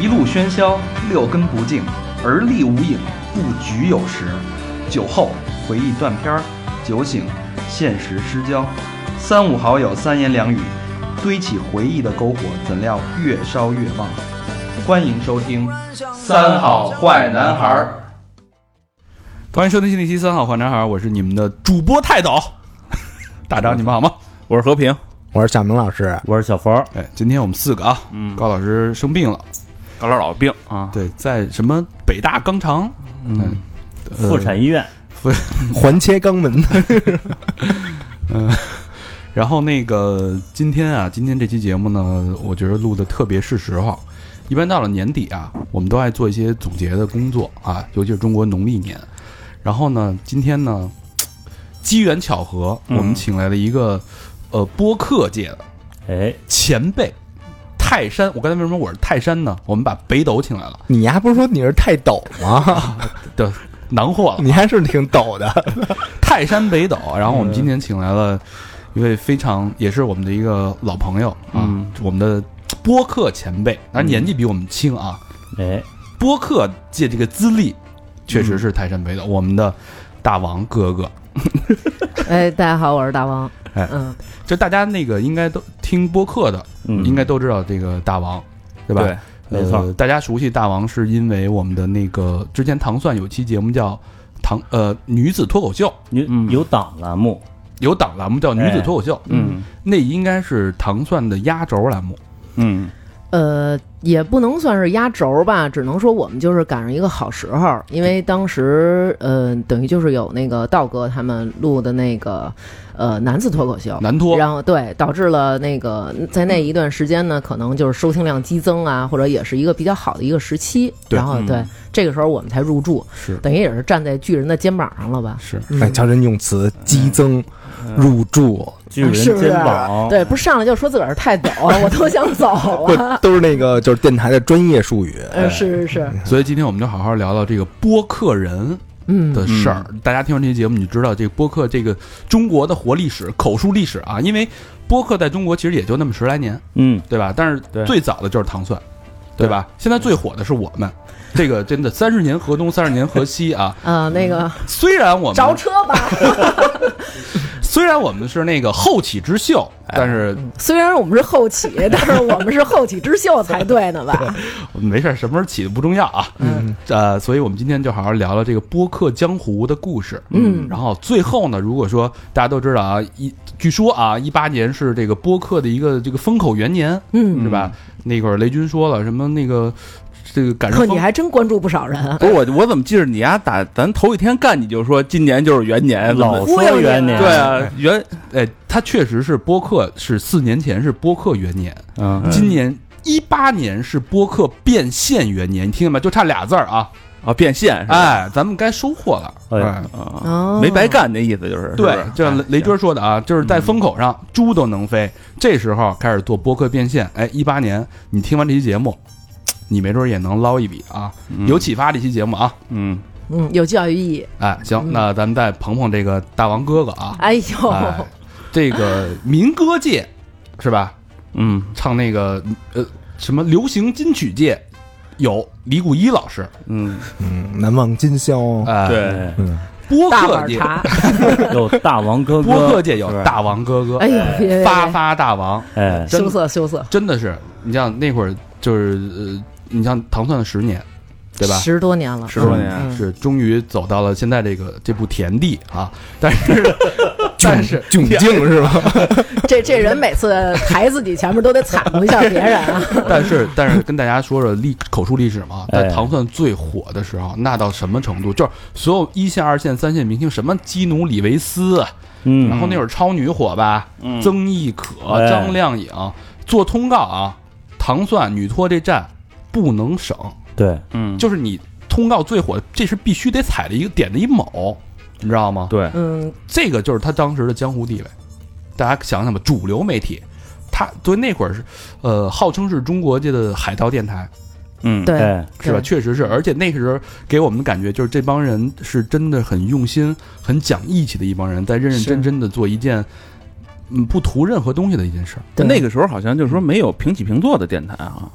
一路喧嚣，六根不净，而立无影，不局有时。酒后回忆断片儿，酒醒现实失焦。三五好友三言两语，堆起回忆的篝火，怎料越烧越旺。欢迎收听《三好坏男孩儿》。欢迎收听新一期《三好坏男孩儿》，我是你们的主播泰斗 大张，你们好吗？我是和平，我是小明老师，我是小佛，哎，今天我们四个啊，嗯高老师生病了，高老师老病啊，对，在什么北大肛肠，嗯，呃妇产医院，妇 环切肛门，嗯然后那个今天啊，今天这期节目呢，我觉得录的特别是时候。一般到了年底啊，我们都爱做一些总结的工作啊，尤其是中国农历年。然后呢，今天呢，机缘巧合，嗯我们请来了一个呃播客界的哎，前辈泰山。我刚才为什么我是泰山呢？我们把北斗请来了，你还不是说你是泰斗吗？囊括了你还是挺抖的，泰山北斗。然后我们今天请来了一位非常也是我们的一个老朋友啊，嗯我们的播客前辈，当然年纪比我们轻啊。哎，播客界这个资历确实是泰山北斗，我们的大王哥哥。哎，大家好，我是大王。哎嗯，就大家那个应该都听播客的，嗯，应该都知道这个大王，对吧？对，没错。呃，大家熟悉大王是因为我们的那个之前糖蒜有期节目叫糖呃女子脱口秀，女嗯。有档栏目，有档栏目叫女子脱口秀，嗯。那应该是糖蒜的压轴栏目。嗯。呃，也不能算是压轴吧，只能说我们就是赶上一个好时候，因为当时呃，等于就是有那个道哥他们录的那个呃男子脱口秀。男脱，然后对，导致了那个在那一段时间呢，可能就是收听量激增啊，或者也是一个比较好的一个时期。然后对这个时候我们才入驻，是。等于也是站在巨人的肩膀上了吧？是。嗯。哎，瞧人用词激增入驻，巨人是不是肩膀，对，不是上来就说自个儿太抖，我都想走了。都是那个就是电台的专业术语。呃，是是是，所以今天我们就好好聊聊这个播客人嗯，的事儿。大家听完这期节目，你就知道这个播客这个中国的活历史、口述历史啊。因为播客在中国其实也就那么十来年，嗯，对吧？但是最早的就是糖蒜，对吧？现在最火的是我们，这个真的三十年河东，三十年河西啊。啊，那个虽然我们着车吧。虽然我们是那个后起之秀，但是虽然我们是后起，但是我们是后起之秀才对呢吧？没事，什么时候起的不重要啊。嗯呃，所以我们今天就好好聊聊这个播客江湖的故事。嗯然后最后呢，如果说大家都知道啊，一据说啊，一八年是这个播客的一个这个风口元年，嗯，是吧？那会儿雷军说了什么那个这个赶上呵，风你还真关注不少人啊。不是我，我怎么记着你丫打咱头一天干你就说今年就是元年，老忽悠你说元年，对，啊元哎，他确实是播客是四年前是播客元年，嗯，今年一八年是播客变现元年，你听见没？就差俩字儿啊！啊变现是吧？哎，咱们该收获了。哎哎啊，哦，没白干那意思就是，对是是，就像雷雷军说的啊，就是在风口上，猪都能飞。这时候开始做播客变现，哎，一八年你听完这期节目，你没准也能捞一笔啊，嗯。有启发。这期节目啊，嗯。嗯，有教育意义。哎，行，嗯。那咱们再捧捧这个大王哥哥啊，哎呦，哎，这个民歌界是吧？嗯。唱那个呃什么流行金曲界有李谷一老师，嗯，嗯，难忘今宵。哎，对，播客界，有大王哥哥。播客哥，界有大王哥哥，哎呦，发发大王，哎，羞涩羞涩，真的是，你像那会儿就是呃，你像糖蒜的十年，对吧？十多年了，十多年嗯是终于走到了现在这个这步田地啊，但是但是窘境是吧？这这人每次抬自己前面都得袒护一下别人啊。但是但是跟大家说说历口述历史嘛，在哎糖蒜最火的时候，那到什么程度？就是所有一线、二线、三线明星，什么基努里维斯，嗯，然后那会儿超女火吧，嗯曾轶可、哎张靓颖做通告啊，糖蒜女托这站不能省，对，嗯，就是你通告最火的，这是必须得踩的一个点的一卯，你知道吗？对，嗯，这个就是他当时的江湖地位。大家想想吧，主流媒体，他对那会儿是，呃，号称是中国界的海盗电台，嗯，对，哎，是吧？确实是，而且那个时候给我们的感觉就是这帮人是真的很用心、很讲义气的一帮人，在认认真真的做一件嗯不图任何东西的一件事儿。那个时候好像就是说没有平起平坐的电台啊，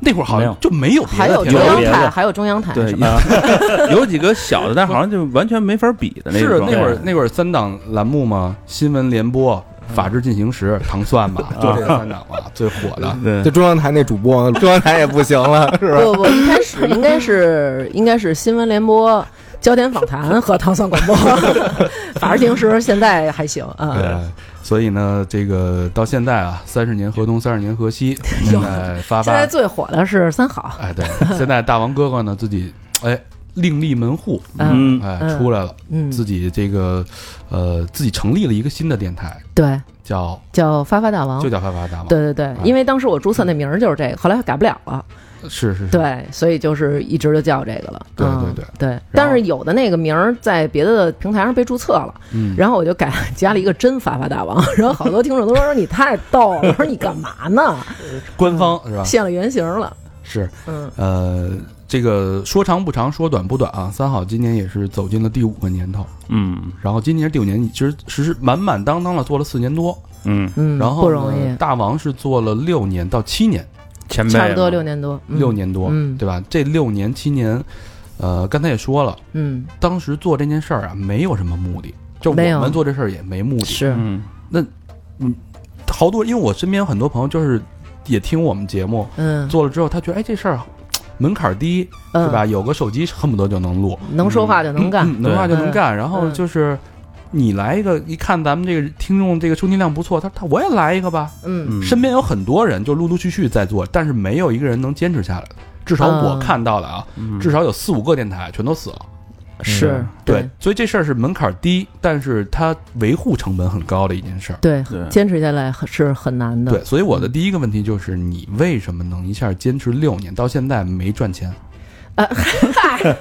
那会儿好像就没有别还有中央台，还有中央台，对？，有几个小的，但好像就完全没法比的那种。是那会儿那会儿三档栏目嘛，新闻联播、法制进行时、糖蒜吧，就这三档嘛，最火的。对就中央台那主播，中央台也不行了，是吧？不不，一开始应该是应该是新闻联播、焦点访谈和糖蒜广播，法制进行时现在还行啊。对，所以呢，这个到现在啊，三十年河东，三十年河西，现在发发，现在最火的是三好，哎，对，现在大王哥哥呢自己 哎另立门户，嗯嗯，哎嗯。出来了，嗯，自己这个呃自己成立了一个新的电台，对，叫叫发发大王。就。叫发发大王，对对对，因为当时我注册那名儿就是这个，后来改不了了，是是是，对，所以就是一直就叫这个了。对对对。对，但是有的那个名儿在别的平台上被注册了，嗯，然后我就改加了一个真发发大王，然后好多听众都说你太逗了，我说你干嘛呢？官方是吧？现了原形了，是，嗯。呃，这个说长不长，说短不短啊。三好今年也是走进了第五个年头，嗯。然后今年是第五年，其实其实满满当当的做了四年多，嗯，嗯，然后呢不容易，大王是做了六年到七年，前辈差不多六年多，嗯。六，年多，嗯。对吧？这六年七年，呃，刚才也说了，嗯，当时做这件事儿啊，没有什么目的，就我们做这事儿也没目的。是，嗯。好多，因为我身边有很多朋友就是也听我们节目，嗯，做了之后，他觉得哎这事儿门槛儿低，嗯。是吧？？有个手机恨不得就能录，能说话就能干，能说话就能干。然后嗯。就是你来一个，一看咱们这个听众这个收听量不错，他他我也来一个吧。嗯嗯，身边有很多人就陆陆续续在做，但是没有一个人能坚持下来的。至少我嗯看到的啊，嗯至少有四五个电台全都死了。是，对，所以这事儿是门槛低，但是它维护成本很高的一件事儿。对对坚持下来很是很难的，对，所以我的第一个问题就是，你为什么能一下坚持六年到现在没赚钱？啊，嗨，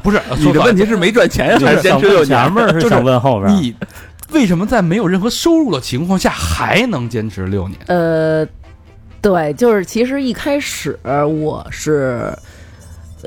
不是，你的问题是没赚钱还是坚持六年？前面是想问后边，你为什么在没有任何收入的情况下还能坚持六年？呃，对，就是其实一开始我是。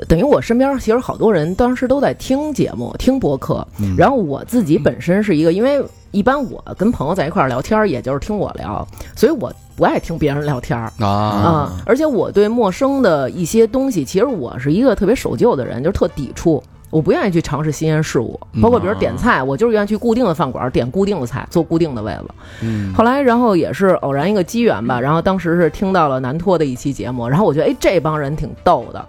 等于我身边其实好多人当时都在听节目、听播客，嗯然后我自己本身是一个，因为一般我跟朋友在一块儿聊天，也就是听我聊，所以我不爱听别人聊天儿。啊，啊、而且我对陌生的一些东西，其实我是一个特别守旧的人，就是特抵触。我不愿意去尝试新鲜事物，包括比如点菜，我就是愿意去固定的饭馆点固定的菜，坐固定的位子。嗯。后来，然后也是偶然一个机缘吧，然后当时是听到了南托的一期节目，然后我觉得哎这帮人挺逗的，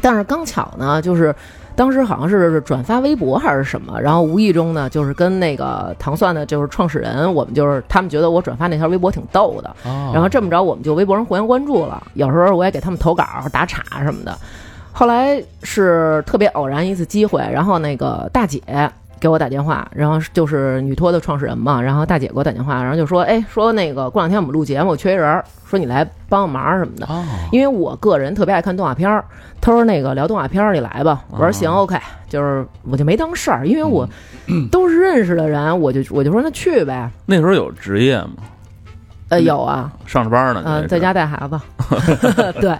但是刚巧呢，就是当时好像是转发微博还是什么，然后无意中呢，就是跟那个糖蒜的就是创始人，我们就是他们觉得我转发那条微博挺逗的，啊然后这么着我们就微博上互相关注了，有时候我也给他们投稿打岔什么的。后来是特别偶然一次机会，然后那个大姐给我打电话，然后就是女托的创始人嘛，然后大姐给我打电话，然后就说，哎，说那个过两天我们录节目缺一人儿，说你来帮个忙什么的。啊，因为我个人特别爱看动画片儿，他说那个聊动画片儿你来吧，我说行，OK，就是我就没当事儿，因为我都是认识的人，我就我就说那去呗，那时候有职业吗？呃，有啊，上着班呢？嗯、在家带孩子，对，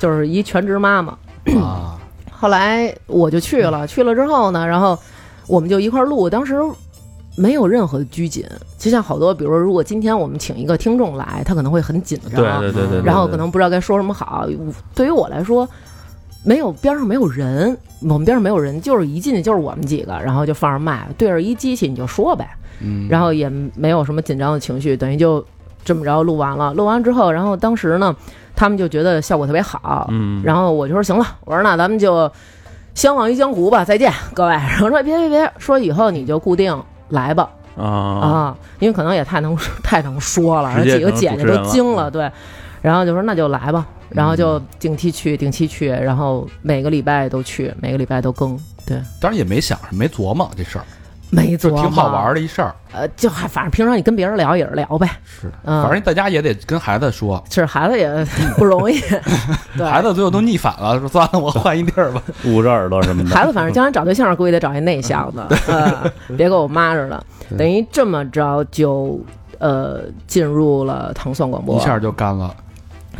就是一全职妈妈。啊，后来我就去了，去了之后呢，然后我们就一块儿录，当时。没有任何的拘谨，就像好多，比如说，如果今天我们请一个听众来，他可能会很紧张，对对对对，对然后可能不知道该说什么好。对于我来说，没有边上没有人，我们边上没有人，就是一进去就是我们几个，然后就放着麦，对着一机器你就说呗，嗯，然后也没有什么紧张的情绪，等于就这么着录完了。录完之后，然后当时呢，他们就觉得效果特别好，嗯，然后我就说行了，我说那咱们就相忘于江湖吧，再见各位。然后说别别别，说以后你就固定来吧。啊。啊，因为可能也太能太能说了，几个姐姐都惊了，对，然后就说那就来吧，然后嗯。就定期去，定期去，然后每个礼拜都去，每个礼拜都更，对，当然也没想没琢磨这事儿，就没琢磨，挺好玩的一事儿。呃，就还反正平常你跟别人聊也是聊呗，是，嗯反正在家也得跟孩子说，是孩子也不容易，对，孩子最后都逆反了，说算了，我换一地儿吧。捂着耳朵什么的。孩子反正将来找对象，估计得找一内向的，呃，别跟我妈似的。等于这么着就呃进入了糖蒜广播，一下就干了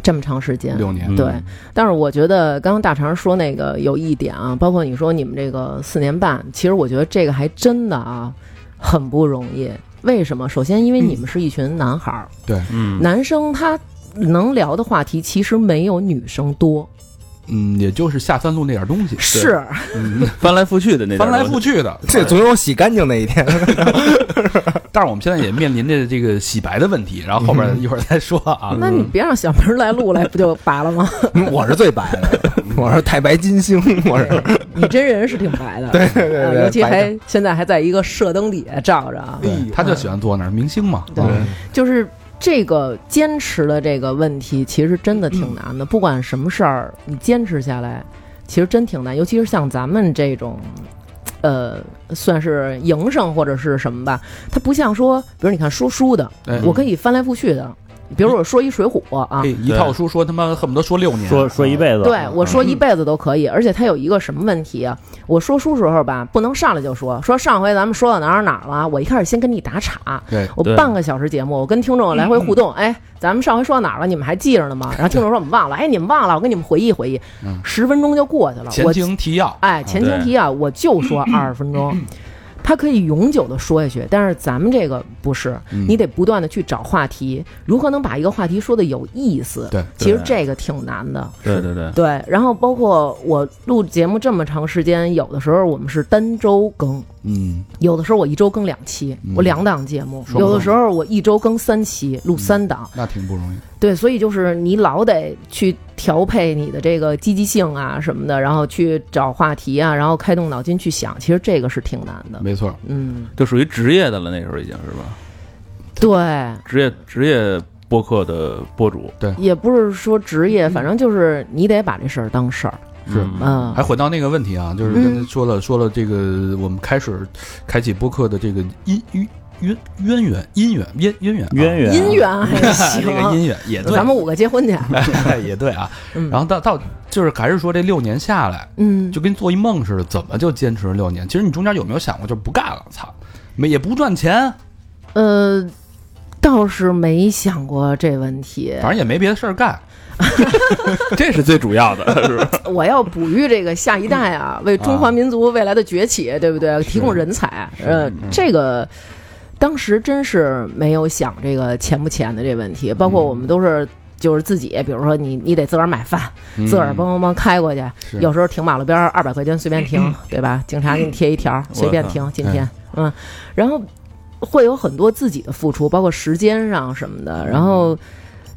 这么长时间。六年，嗯。对，但是我觉得刚刚大肠说那个有一点啊，包括你说你们这个四年半，其实我觉得这个还真的啊很不容易。为什么？首先，因为你们是一群男孩儿，嗯，男生他能聊的话题其实没有女生多，嗯，也就是下三路那点东西，是翻来覆去的那翻来覆去，的。这总有洗干净那一天。但是我们现在也面临着这个洗白的问题，然后后边一会儿再说啊。那你别让小明来录来，不就白了吗？我是最白的，我是太白金星，我是你真人是挺白的，对对对，呃尤其还现在还在一个射灯底下照着啊，他就喜欢坐那儿，明星嘛。对嗯就是这个坚持的这个问题，其实真的挺难的。不管什么事儿，你坚持下来，其实真挺难。尤其是像咱们这种，呃，算是营生或者是什么吧，它不像说，比如你看说书的，哎我可以翻来覆去的。比如我说一《水浒》啊哎，，一套书说他妈恨不得说六年，说说一辈子，对我说一辈子都可以，而且它有一个什么问题啊？我说书时候吧，不能上来就说说上回咱们说到哪儿哪儿了，我一开始先跟你打岔，对，我半个小时节目，我跟听众来回互动，哎，咱们上回说到哪儿了？你们还记着呢吗？然后听众说我们忘了，哎，你们忘了，我给你们回忆回忆嗯，十分钟就过去了。前我情提要，哎，前情提要，我就说二十分钟。它可以永久的说下去，但是咱们这个不是，嗯你得不断的去找话题，如何能把一个话题说的有意思？对其实这个挺难的。对对对，对，然后包括我录节目这么长时间，有的时候我们是单周更，嗯，有的时候我一周更两期，嗯我两档节目；有的时候我一周更三期，录三档。那挺不容易。对，所以就是你老得去调配你的这个积极性啊什么的，然后去找话题啊，然后开动脑筋去想，其实这个是挺难的。没错，嗯，就属于职业的了，那时候已经是吧？对，职业职业播客的播主。对。也不是说职业，反正就是你得把这事儿当事儿。是。嗯。嗯。还，回到那个问题啊，就是刚才说了说了这个，我们开始开启播客的这个因渊渊渊源姻缘渊渊源啊。渊源。姻缘还行。这，个姻缘也对，咱们五个结婚去。也对啊。嗯。然后到到就是还是说这六年下来，嗯，就跟做一梦似的，怎么就坚持了六年？其实你中间有没有想过，就不干了？操，没也不赚钱，呃，倒是没想过这问题。反正也没别的事儿干。这是最主要的，是吧？我要哺育这个下一代啊，为中华民族未来的崛起，对不对？提供人才。呃，这个当时真是没有想这个钱不钱的这问题，包括我们都是。就是自己，比如说你，你得自个儿买饭，嗯自个儿帮帮开过去。有时候停马路边儿，二百块钱随便停，对吧？警察给你贴一条，随便停。今天，嗯，然后会有很多自己的付出，包括时间上什么的。然后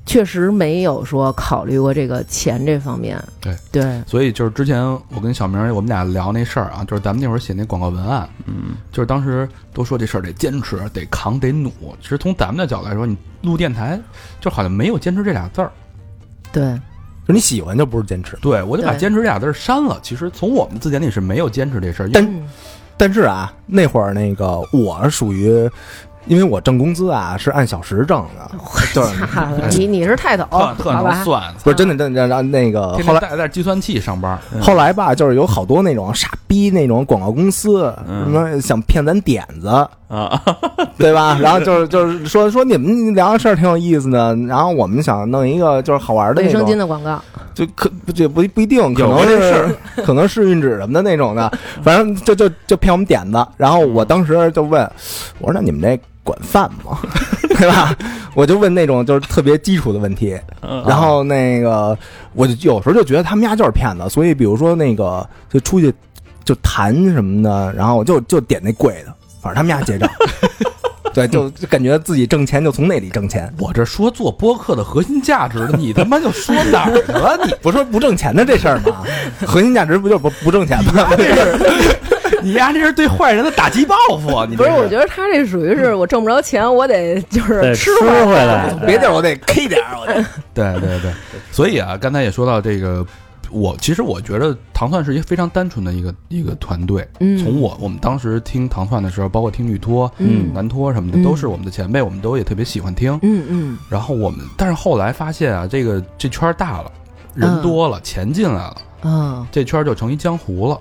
确实没有说考虑过这个钱这方面。对对，所以就是之前我跟小明我们俩聊那事儿啊，就是咱们那会儿写那广告文案，嗯，就是当时都说这事儿得坚持、得扛、得努。其实从咱们的角度来说，你录电台就好像没有坚持这俩字儿。对，就你喜欢就不是坚持。对我就把坚持这俩字儿删了。其实从我们字典里是没有坚持这事儿，因为但嗯但是啊，那会儿那个我属于，因为我挣工资啊是按小时挣的，就是你你是泰斗，特吧？能算，不是真的真的。然后那个后来带带计算器上班。后来吧，就是有好多那种傻逼那种广告公司，嗯什么想骗咱点子，啊，对吧？然后就是就是说说你们聊的事儿挺有意思的，然后我们想弄一个就是好玩的卫生巾那种，的广告，就可不这不不一定，可能是 可能是运纸什么的那种的，反正就就就骗我们点子。然后我当时就问，我说那你们这管饭吗？对吧？我就问那种就是特别基础的问题，嗯然后那个我就有时候就觉得他们家就是骗子，所以比如说那个就出去就谈什么的，然后我就就点那贵的，反正他们家结账。对，就就感觉自己挣钱就从那里挣钱，我这说做播客的核心价值的，你他妈就说哪儿去了？你 不说不挣钱的这事儿吗？核心价值不就是不不挣钱吗？你丫这是对坏人的打击报复啊！你不是？我觉得他这属于是我挣不着钱，我得就是吃吃回回来，别地儿我得 K 点儿，我得 对对对，所以啊，刚才也说到这个，我其实我觉得糖蒜是一个非常单纯的一个一个团队。嗯，从我我们当时听糖蒜的时候，包括听女托、嗯男托什么的，嗯都是我们的前辈，我们都也特别喜欢听。嗯嗯然后我们，但是后来发现啊，这个这圈大了，人多了，钱进来了，嗯这圈就成一江湖了。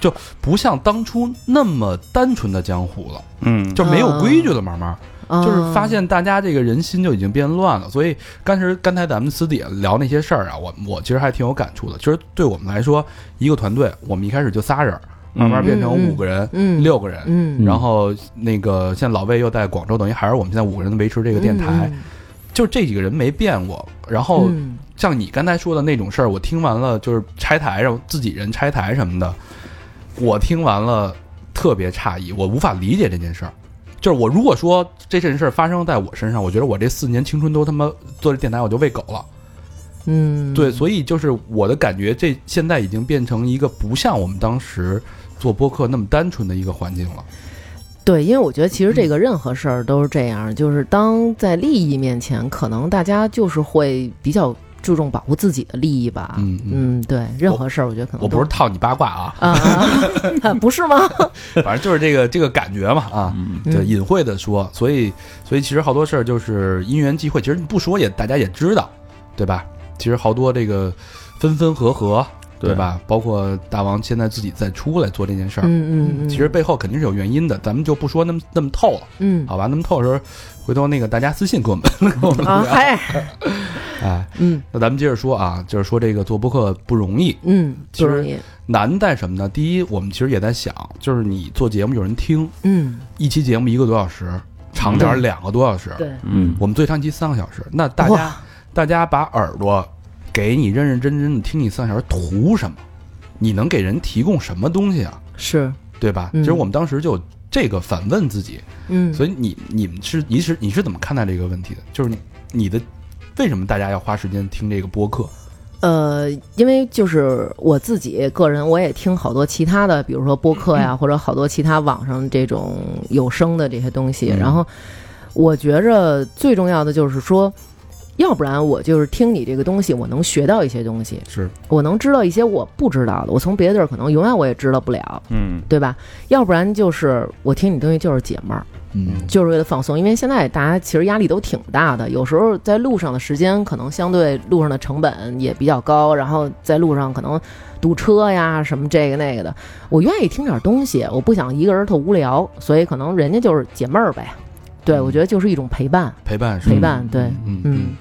就不像当初那么单纯的江湖了，嗯，就没有规矩了，慢慢。啊，就是发现大家这个人心就已经变乱了，所以刚才刚才咱们私底下聊那些事儿啊，我我其实还挺有感触的。其实对我们来说，一个团队，我们一开始就仨人儿，慢慢变成五个人、嗯。六个人，嗯，然后那个现在老魏又在广州，等于还是我们现在五个人维持这个电台，就这几个人没变过。然后嗯。像你刚才说的那种事儿，我听完了就是拆台让自己人拆台什么的，我听完了特别诧异，我无法理解这件事儿。就是我如果说这件事儿发生在我身上，我觉得我这四年青春都他妈做这电台我就喂狗了。嗯，对，所以就是我的感觉，这现在已经变成一个不像我们当时做播客那么单纯的一个环境了。对，因为我觉得其实这个任何事儿都是这样，就是当在利益面前，可能大家就是会比较注重保护自己的利益吧。嗯嗯嗯，对，任何事儿我觉得可能都我不是套你八卦啊，啊 啊，不是吗？反正就是这个这个感觉嘛啊，嗯对，隐晦的说，所以所以其实好多事儿就是因缘际会，其实你不说也大家也知道，对吧？其实好多这个分分合合，对对吧？包括大王现在自己再出来做这件事儿，嗯嗯嗯，其实背后肯定是有原因的，咱们就不说那么那么透了，嗯好吧？那么透的时候，回头那个大家私信给我们，给我们啊，聊。嗨，哎，嗯。那咱们接着说啊，就是说这个做播客不容易，嗯，其实不容易，难在什么呢？第一，我们其实也在想，就是你做节目有人听，嗯，一期节目一个多小时，长点儿两个多小时，对，嗯。我们最长一期三个小时，那大家大家把耳朵给你认认真真的听你三个小时，图什么？你能给人提供什么东西啊？是，对吧？嗯。其实我们当时就这个反问自己，嗯，所以你你们是你是你是怎么看待这个问题的？就是你你的为什么大家要花时间听这个播客？呃，因为就是我自己个人，我也听好多其他的，比如说播客呀，或者好多其他网上这种有声的这些东西。嗯然后我觉着最重要的就是说，要不然我就是听你这个东西，我能学到一些东西，是我能知道一些我不知道的，我从别的地儿可能永远我也知道不了，嗯对吧？要不然就是我听你东西就是解闷儿。嗯就是为了放松，因为现在大家其实压力都挺大的，有时候在路上的时间可能相对路上的成本也比较高，然后在路上可能堵车呀什么这个那个的，我愿意听点东西，我不想一个人特无聊，所以可能人家就是解闷儿呗。对，我觉得就是一种陪伴，陪伴是陪伴，对，嗯嗯嗯，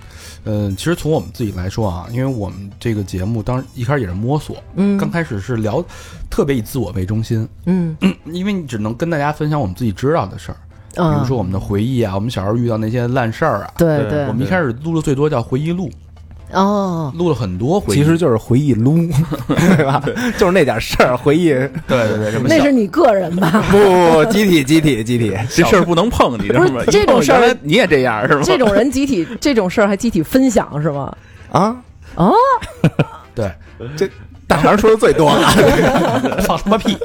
其实从我们自己来说啊，因为我们这个节目当时一开始也是摸索，嗯，刚开始是聊特别以自我为中心，嗯，因为你只能跟大家分享我们自己知道的事儿，比嗯，如说我们的回忆啊，我们小时候遇到那些烂事儿啊。对对对我，们一开始录的最多叫回忆录，哦，录了很多回忆。其实就是回忆撸，对吧？就是那点事儿，回忆对对对，什么那是你个人吧？不不不，集体集体集体，这事儿不能碰，你知道吗？这种事儿你也这样是吗？这种人集体 这种事儿还集体分享是吗？啊，哦，对这大肠说的最多了，放他妈屁。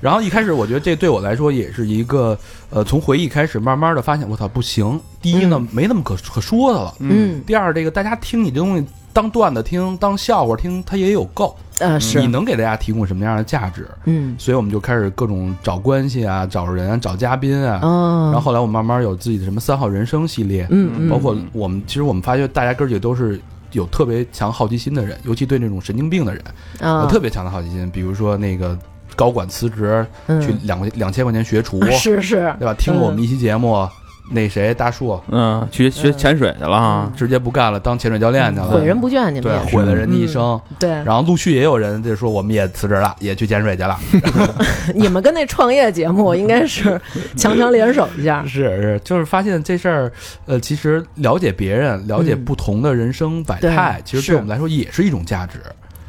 然后一开始我觉得这对我来说也是一个呃，从回忆开始，慢慢的发现我操不行。第一呢，嗯没那么可可说的了。嗯，第二，这个大家听你这东西当段子听，当笑话听，它也有够。呃是你，能给大家提供什么样的价值？嗯，所以我们就开始各种找关系啊，找人啊，找嘉宾啊。哦，然后后来我们慢慢有自己的什么三好人生系列，嗯嗯，包括我们其实我们发现大家哥儿几个都是有特别强好奇心的人，尤其对那种神经病的人啊有特别强的好奇心。比如说那个高管辞职嗯。去两块两千块钱学厨，是是，对吧？听了我们一期节目，那谁大树嗯，去学潜水去了啊，直接不干了，当潜水教练去了，毁人不倦，你们。对也毁了人的一生。对，然后陆续也有人就说我们也辞职了，也去潜水去了。你们跟那创业节目应该是 强强联手一下。是是，就是发现这事儿，呃，其实了解别人，了解嗯。不同的人生百态，对。其实对我们来说也是一种价值。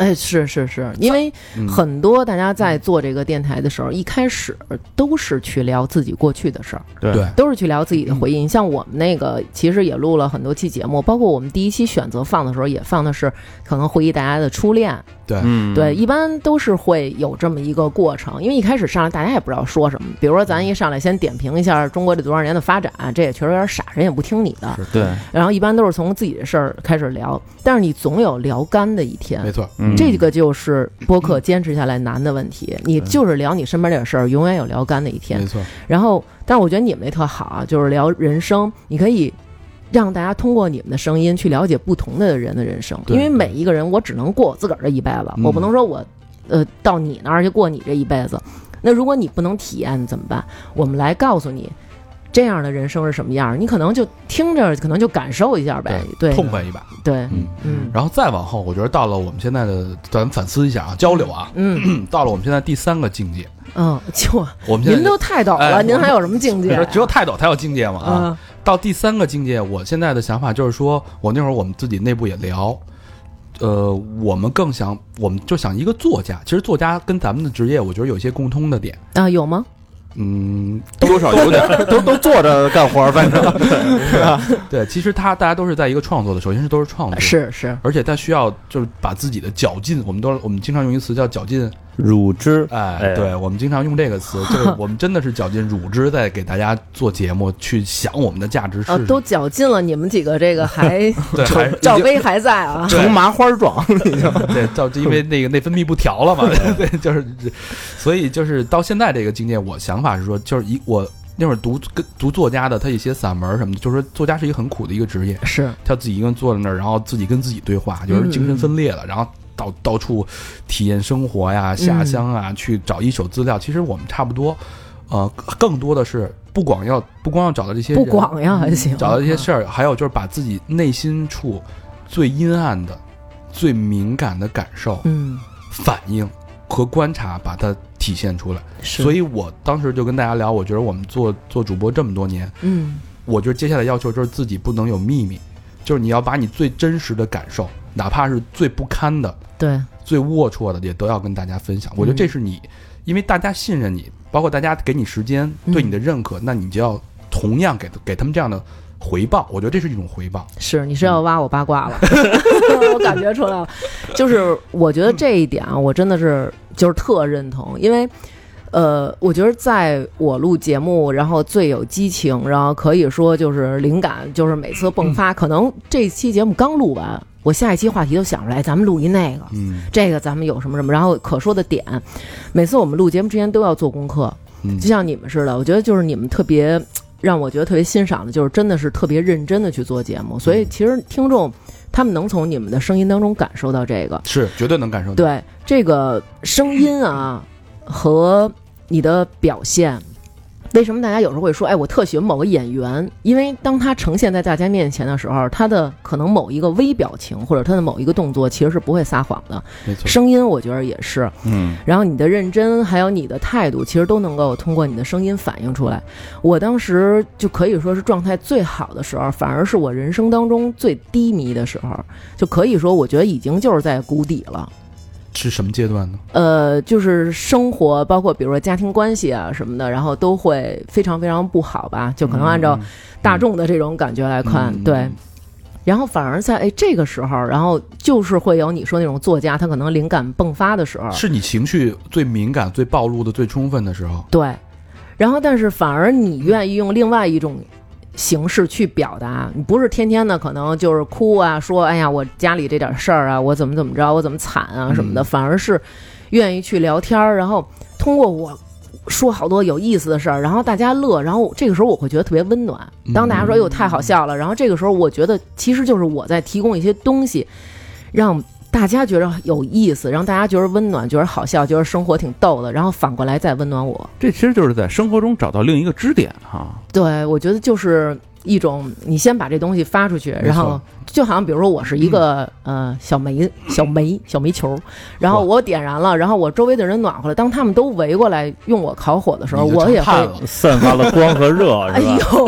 哎，是是是，因为嗯。很多大家在做这个电台的时候，一开始都是去聊自己过去的事儿，对。对。都是去聊自己的回忆。你像我们那个，其实也录了很多期节目，包括我们第一期选择放的时候，也放的是可能回忆大家的初恋。对，嗯，对，一般都是会有这么一个过程，因为一开始上来大家也不知道说什么。比如说，咱一上来先点评一下中国这多少年的发展，这也确实有点傻，人也不听你的。对，然后一般都是从自己的事儿开始聊，但是你总有聊干的一天没。错，嗯这个就是播客坚持下来难的问题。你就是聊你身边这点事儿，永远有聊干的一天没。错，然后，但是我觉得你们那特好啊，就是聊人生，你可以让大家通过你们的声音去了解不同的人的人生，因为每一个人我只能过我自个儿这一辈子，嗯我不能说我呃到你那儿去过你这一辈子。那如果你不能体验怎么办？我们来告诉你。这样的人生是什么样儿，你可能就听着，可能就感受一下呗，对，痛快一把。对，嗯，嗯然后再往后，我觉得到了我们现在的，咱反思一下啊，交流啊，嗯 到了我们现在第三个境界，嗯，就我们现在您都太陡了，哎您还有什么境界？只有泰斗才有境界嘛啊。嗯到第三个境界，我现在的想法就是说，我那会儿我们自己内部也聊，呃，我们更想，我们就想一个作家。其实作家跟咱们的职业，我觉得有一些共通的点。啊，有吗？嗯，多少有点儿。都都坐着干活儿，反正 对，其实他大家都是在一个创作的，首先是都是创作，，是是，而且他需要就是把自己的绞尽，我们都我们经常用一个词叫绞尽，乳汁，哎，哎。对我们经常用这个词，就是我们真的是绞尽乳汁在给大家做节目，去想我们的价值是。都绞尽了，你们几个这个还 对，赵薇还在啊？成麻花状，对，造因为那个内分泌不调了嘛，对，就是，所以就是到现在这个境界，我想法是说，就是一我那会儿读跟读作家的，他一些散文什么的，就是说作家是一个很苦的一个职业，是，他自己一个人坐在那儿，然后自己跟自己对话，就是精神分裂了，然后到到处体验生活呀、下乡啊，去找一手资料。其实我们差不多，呃，更多的是不光要不光要找到这些不人广呀，还行，找到这些事儿，还有就是把自己内心处最阴暗的、最敏感的感受、嗯，反应和观察，把它体现出来。所以我当时就跟大家聊，我觉得我们做做主播这么多年，嗯我觉得接下来要求就是自己不能有秘密，就是你要把你最真实的感受，哪怕是最不堪的、对，最龌龊的，也都要跟大家分享。我觉得这是你，因为大家信任你，包括大家给你时间、嗯对你的认可，那你就要同样给给他们这样的回报。我觉得这是一种回报。是你是要挖我八卦了，我感觉出来了。就是我觉得这一点啊，我真的是就是特认同，因为呃，我觉得在我录节目，然后最有激情，然后可以说就是灵感，就是每次迸发。可能这期节目刚录完，我下一期话题就想出来，咱们录一那个，嗯这个咱们有什么什么，然后可说的点。每次我们录节目之前都要做功课，嗯就像你们似的，我觉得就是你们特别让我觉得特别欣赏的，就是真的是特别认真的去做节目。所以其实听众他们能从你们的声音当中感受到这个，是绝对能感受到。对这个声音啊和你的表现。为什么大家有时候会说，哎，我特喜欢某个演员？因为当他呈现在大家面前的时候，他的可能某一个微表情或者他的某一个动作，其实是不会撒谎的。声音，我觉得也是。嗯，然后你的认真，还有你的态度，其实都能够通过你的声音反映出来。我当时就可以说是状态最好的时候，反而是我人生当中最低迷的时候，就可以说我觉得已经就是在谷底了。是什么阶段呢？呃，就是生活，包括比如说家庭关系啊什么的，然后都会非常非常不好吧？就可能按照大众的这种感觉来看，嗯对。然后反而在哎这个时候，然后就是会有你说那种作家，他可能灵感迸发的时候，是你情绪最敏感、最暴露的最充分的时候。对，然后但是反而你愿意用另外一种形式去表达，你不是天天的可能就是哭啊，说哎呀我家里这点事儿啊，我怎么怎么着，我怎么惨啊什么的，嗯反而是愿意去聊天儿，然后通过我。说好多有意思的事儿，然后大家乐，然后这个时候我会觉得特别温暖。当大家说“哎呦太好笑了”，然后这个时候我觉得其实就是我在提供一些东西，让大家觉得有意思，让大家觉得温暖，觉得好笑，觉得生活挺逗的，然后反过来再温暖我。这其实就是在生活中找到另一个支点哈。对，我觉得就是一种，你先把这东西发出去，然后就好像比如说我是一个、呃小煤 小煤小煤球，然后我点燃了，然后我周围的人暖和了，当他们都围过来用我烤火的时候，我也会，散发了光和热，哎？呦，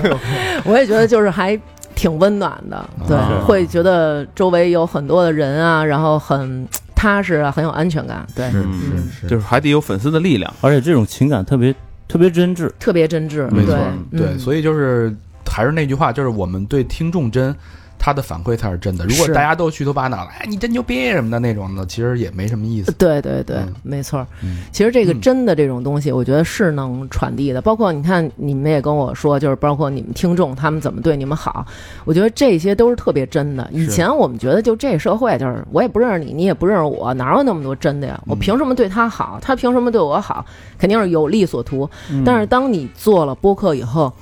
我也觉得就是还挺温暖的，对，啊会觉得周围有很多的人啊，然后很 踏实啊，很有安全感，对，是嗯。是。是，就是还得有粉丝的力量。而且这种情感特别特别真挚，特别真挚，没错。对，对，嗯。所以就是还是那句话，就是我们对听众真，他的反馈才是真的。如果大家都虚头巴脑的，哎，你真牛逼什么的那种的，其实也没什么意思。对对对，嗯没错其实这个嗯真的这种东西，我觉得是能传递的。包括你看，你们也跟我说，就是包括你们听众他们怎么对你们好，我觉得这些都是特别真的。以前我们觉得就这社会就是我也不认识你，你也不认识我，哪有那么多真的呀？我嗯凭什么对他好？他凭什么对我好？肯定是有利所图。嗯但是当你做了播客以后，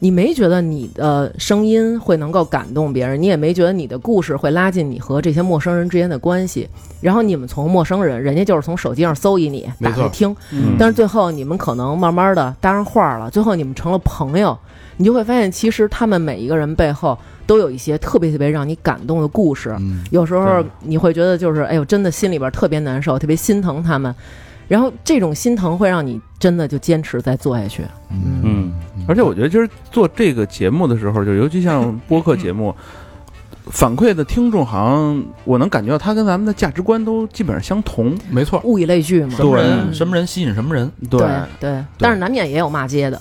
你没觉得你的声音会能够感动别人，你也没觉得你的故事会拉近你和这些陌生人之间的关系。然后你们从陌生人，人家就是从手机上搜一你，打开听，嗯但是最后你们可能慢慢的搭上话了，最后你们成了朋友，你就会发现，其实他们每一个人背后都有一些特别特别让你感动的故事。嗯，有时候你会觉得就是，哎呦，真的心里边特别难受，特别心疼他们。然后这种心疼会让你真的就坚持再做下去。嗯嗯，而且我觉得，就是做这个节目的时候，就尤其像播客节目，反馈的听众好像我能感觉到他跟咱们的价值观都基本上相同。没错，物以类聚嘛。什么对人什么人吸引什么人，对对，但是难免也有骂街的。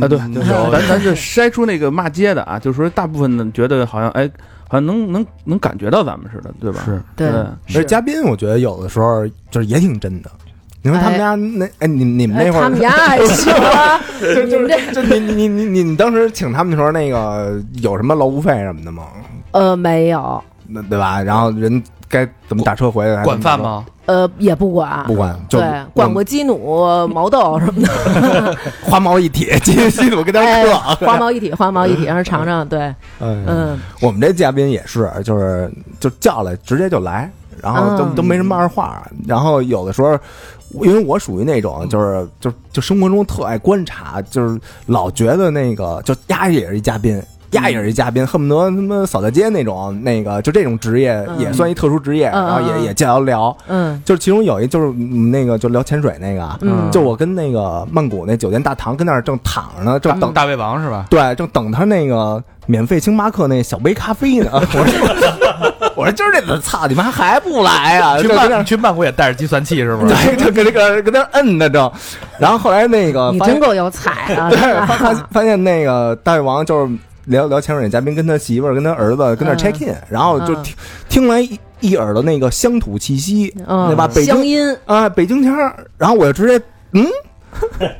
啊，对，嗯就是咱咱就筛出那个骂街的啊，就是说大部分的觉得好像哎，好像能能能感觉到咱们似的，对吧？是对，而是嘉宾，我觉得有的时候就是也挺真的。你说他们家那哎，你你们哎，那会儿他们家 还行啊，就你们这就你你你你你当时请他们的时候，那个有什么劳务费什么的吗？呃没有，那对吧？然后人该怎么打车回来？管饭吗？呃也不管？不。管，就对，管过鸡努、毛豆什么的，花毛一体，金西鲁跟他哎嗑。花毛一体，花毛一体，让人尝尝。对，嗯，嗯，我们这嘉宾也是，就是就叫来直接就来，然后都嗯都没什么二话。然后有的时候，因为我属于那种就是就就生活中特爱观察，就是老觉得那个就丫也是一嘉宾。丫也是一嘉宾，恨不得他妈扫大街那种，那个就这种职业嗯也算一特殊职业，嗯然后嗯也也叫聊，嗯就是其中有一就是嗯那个就聊潜水那个，嗯就我跟那个曼谷那酒店大堂跟那儿正躺着呢，正等大胃王是吧？对，正等他那个免费星巴克那小杯咖啡呢。我说，我说今儿这怎么操你妈还不来啊？去曼去曼谷也带着计算器是不是？对，就跟那个跟那摁呢正。然后后来那个你真够有才啊！对发发发现那个大胃王就是聊聊潜水那嘉宾跟他媳妇儿跟他儿子跟那 check in，然后就嗯听听来一一耳朵那个乡土气息，嗯对吧？北京音。啊，北京腔儿，然后我就直接嗯，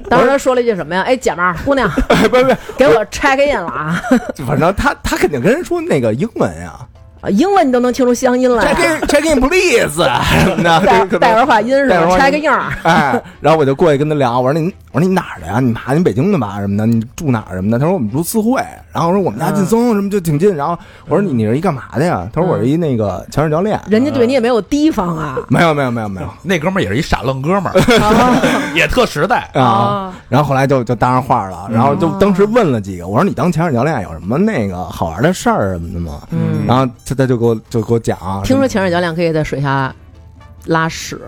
当时他说了一句什么呀？哎，姐们儿，姑娘，不是不，给我 check in 了啊！反正他他肯定跟人说那个英文呀啊英文你都能听出乡音来，，check in check in please 什么的，带儿化音是吧带儿化音？check in 儿，哎，然后我就过去跟他聊，我说你，我说你哪儿的呀？你妈，你北京的吧？什么的？你住哪儿什么的？他说我们住四惠。然后我说我们家劲松什么就挺近。然后我说你你是一干嘛的呀？他说我是一那个潜水教练。人家对你也没有提防啊。没有没有没有没有那哥们儿也是一傻愣哥们儿，也特实在。啊。啊，然后后来就就搭上话了，然后就当时问了几个，我说你当潜水教练有什么那个好玩的事儿什么的吗？嗯，然后他他就给我就给我讲啊，听说潜水教练可以在水下拉屎，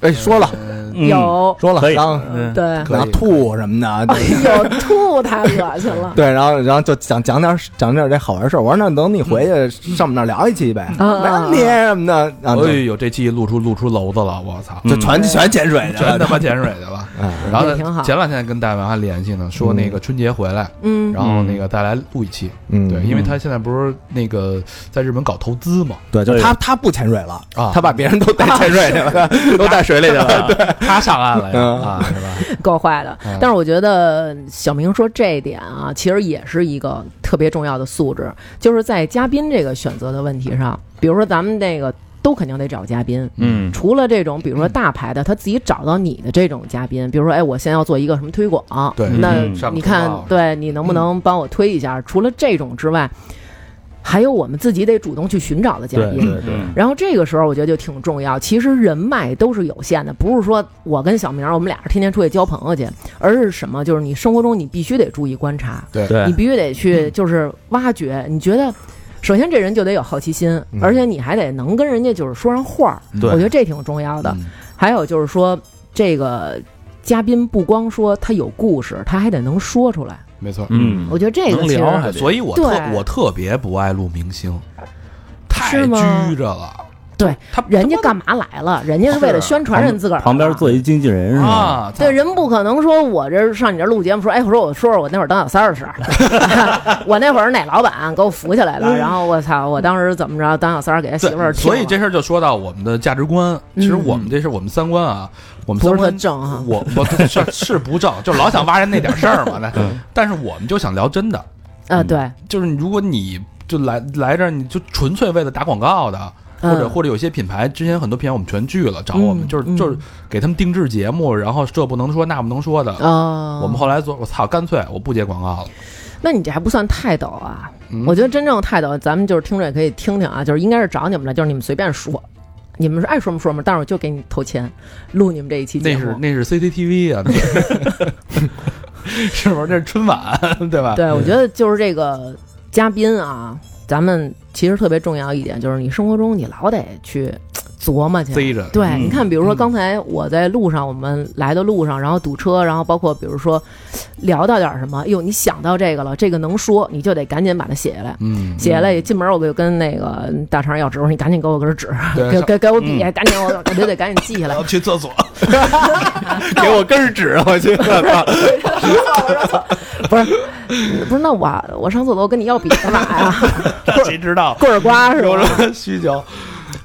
哎说了。有。说了，可以。然后嗯。对，然后吐什么的，哎呦，吐太恶心了。对，然后然后就讲讲点讲点这好玩事儿。我说那等你回去上我们那儿聊一期呗，嗯没问题什么的。然后就哎呦，这期露出露出娄子了，我操！就全全潜水去全了，他妈潜水去了。嗯。然后也挺好，前两天跟大王还联系呢，说那个春节回来，嗯。然后那个再来录一期。嗯，对，因为他现在不是那个在日本搞投资嘛，对，就对他他不潜水了啊。他把别人都带潜水去了，都带水里去了。他上岸了啊，是吧？够坏的嗯。但是我觉得小明说这一点啊，其实也是一个特别重要的素质，就是在嘉宾这个选择的问题上，比如说咱们那个都肯定得找嘉宾。嗯除了这种，比如说大牌的，他自己找到你的这种嘉宾，比如说，哎，我现在要做一个什么推广，对那你看，对你能不能帮我推一下？除了这种之外，还有我们自己得主动去寻找的嘉宾。对对嗯然后这个时候我觉得就挺重要。其实人脉都是有限的，不是说我跟小明儿我们俩天天出去交朋友去，而是什么？就是你生活中你必须得注意观察，对对你必须得去就是挖掘。你觉得，首先这人就得有好奇心，嗯而且你还得能跟人家就是说上话儿，对我觉得这挺重要的。嗯还有就是说，这个嘉宾不光说他有故事，他还得能说出来。没错。嗯，我觉得这个能其实所以我特对我特别不爱录明星，太拘着了。对他人家干嘛来了？人家是为了宣传人自个儿旁边的坐一经纪人是吧？啊，对，人不可能说我这上你这录节目说，哎，我说我说说我那会儿当小三儿的事儿，我那会儿哪老板给我扶起来了，然后我操，我当时怎么着当小三儿给他媳妇儿所以这事儿就说到我们的价值观。其实我们这是我们三观啊，我们不是特三观正哈。我我是是不正，就老想挖人那点事儿嘛。那但是我们就想聊真的，啊，对，就是如果你就来来这儿，你就纯粹为了打广告的，或者嗯或者有些品牌之前很多品牌我们全拒了，找我们就是就是给他们定制节目，然后这不能说那不能说的。啊，我们后来做，我操，干脆我不接广告了。那你这还不算泰斗啊？嗯我觉得真正泰斗，咱们就是听着也可以听听啊，就是应该是找你们的，就是你们随便说，你们是爱说么说么，但是我就给你投钱录你们这一期节目。那是那是 CCTV 啊，那 是不是？那是春晚对吧？对，我觉得就是这个嘉宾啊，咱们其实特别重要一点，就是你生活中你老得去琢磨去。对，嗯你看，比如说刚才我在路上，我们来的路上，然后堵车，然后包括比如说聊到点什么，哎呦，你想到这个了，这个能说，你就得赶紧把它写下来。嗯，写下来，进门我就跟那个大肠要纸，我说你赶紧给我根纸，给给给我笔，赶紧我我就得赶紧记下来。我去厕所，给我根纸，我去，不是不是，那我我上厕所我跟你要笔干嘛呀？谁知道棍儿瓜是有吧？什么需求？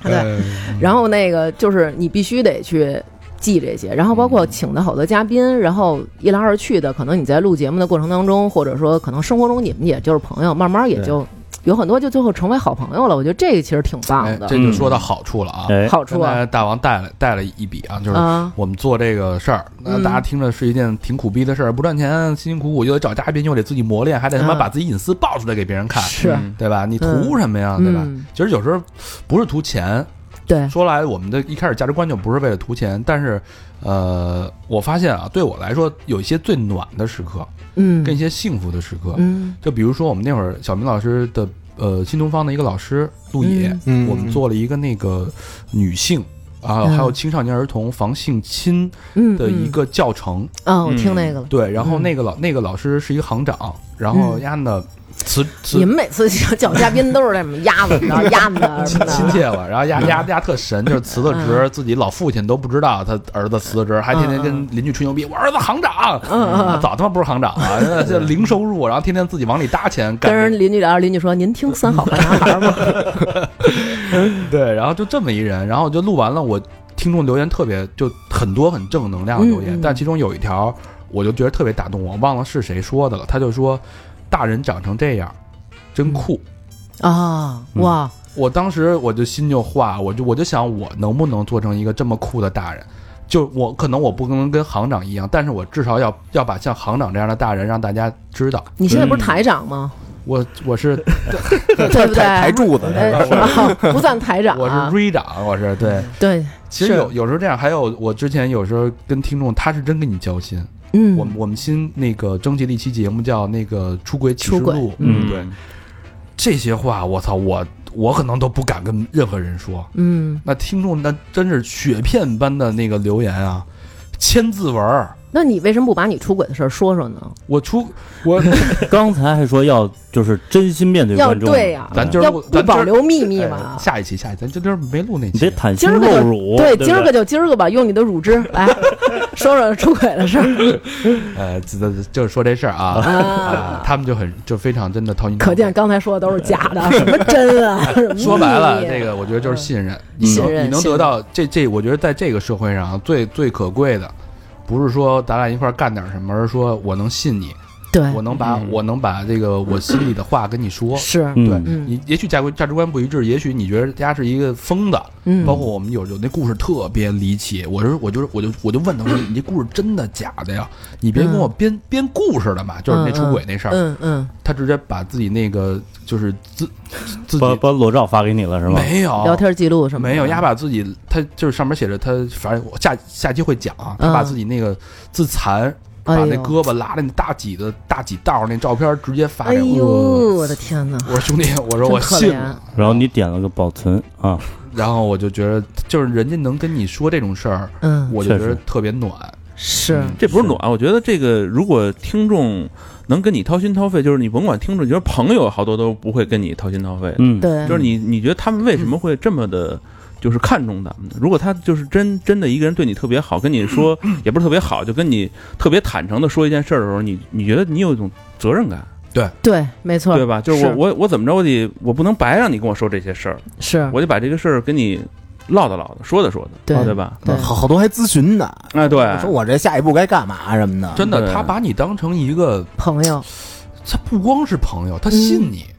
对，然后那个就是你必须得去记这些，然后包括请的好多嘉宾，然后一来二去的，可能你在录节目的过程当中，或者说可能生活中你们也就是朋友，慢慢也就有很多就最后成为好朋友了。我觉得这个其实挺棒哎，的，这就说到好处了啊。哎，好处啊刚才大王带了带了一笔啊，就是啊，我们做这个事儿，那嗯大家听着是一件挺苦逼的事儿，不赚钱，辛辛苦苦又得找嘉宾，又得自己磨练，还得他妈啊把自己隐私爆出来给别人看，是，嗯对吧？你图什么呀？对吧？嗯，其实有时候不是图钱，对，说来我们的一开始价值观就不是为了图钱，但是，呃，我发现啊，对我来说有一些最暖的时刻，嗯，跟一些幸福的时刻，嗯。就比如说我们那会儿小明老师的呃新东方的一个老师陆野，嗯。嗯。我们做了一个那个女性。啊，嗯。还有青少年儿童防性侵嗯的一个教程，嗯哦，我听那个了。对，然后嗯。那个老那个老师是一个行长，然后嗯。丫呢辞辞。你们每次叫嘉宾都是那什么鸭子，你知道鸭子什么的，亲切了，然后丫丫丫特神，就是辞了职，嗯。自己老父亲都不知道他儿子辞了职，还天天跟邻居吹牛逼，我儿子行长，嗯嗯嗯。早他妈不是行长啊，这零收入，然后天天自己往里搭钱干跟这人邻居聊，邻居说：“您听三好坏男孩吗 对，然后就这么一人，然后就录完了，我听众留言特别就很多很正能量的留言，但其中有一条我就觉得特别打动我，忘了是谁说的了，他就说大人长成这样真酷。？”啊，嗯哇，我当时我就心就化，我就我就想我能不能做成一个这么酷的大人。就我可能我不能跟行长一样，但是我至少要要把像行长这样的大人让大家知道，你现在不是台长吗？我我是 对不对？台柱子不算台长我是啊，瑞长，我是对。对，其实有有时候这样，还有我之前有时候跟听众，他是真跟你交心。嗯，我们我们新那个征集的一期节目叫那个出轨启示录，嗯对，这些话我操，我我可能都不敢跟任何人说。嗯，那听众那真是雪片般的那个留言啊，千字文儿。那你为什么不把你出轨的事儿说说呢？我出我 刚才还说要就是真心面对要观众，对呀，咱今儿要不咱今儿保留秘密哎嘛。下一期下一期，咱今儿没录那你期得袒心今儿个就露乳，对，不今儿个就今儿个吧，用你的乳汁来 说说出轨的事儿呃，就是说这事儿啊啊啊，。他们就很就非常真的掏心可见刚才说的都是假的，什么真啊？什么说白了，这个我觉得就是信任。你信任能你能得到这这，我觉得在这个社会上最最可贵的，不是说咱俩一块儿干点什么，而是说我能信你，对，我能把嗯我能把这个我心里的话跟你说。是，嗯对嗯你也许价值价值观不一致，也许你觉得家是一个疯子，嗯，包括我们有有那故事特别离奇，我是我就是我就我就问他说：“你这故事真的假的呀？你别跟我编编故事的嘛。”就是那出轨那事儿，嗯嗯，他直接把自己那个就是自自己把把裸照发给你了是吗？没有聊天记录什么没有，丫把自己，他就是上面写着他，反正我下下期会讲啊，他把嗯自己那个自残，把那胳膊拉着那大几的大几道那照片直接发哎给我。呦，我的天哪！我说兄弟，我说我信了，然后你点了个保存啊，然后我就觉得，就是人家能跟你说这种事儿，嗯，我就觉得特别暖。是这不是暖，我觉得这个如果听众能跟你掏心掏肺，就是你甭管听众，你觉得朋友好多都不会跟你掏心掏肺的，嗯，对，就是你你觉得他们为什么会这么的，就是看重咱们呢？如果他就是真真的一个人对你特别好，跟你说也不是特别好，就跟你特别坦诚的说一件事儿的时候，你你觉得你有一种责任感，对。对，没错，对吧？就是我我我怎么着，我得我不能白让你跟我说这些事儿，是。我得把这个事儿跟你唠叨唠叨，说的说的，对对吧？对好好多还咨询呢，哎，对，说我这下一步该干嘛什么的，真的，他把你当成一个，朋友，他不光是朋友，他信你。嗯，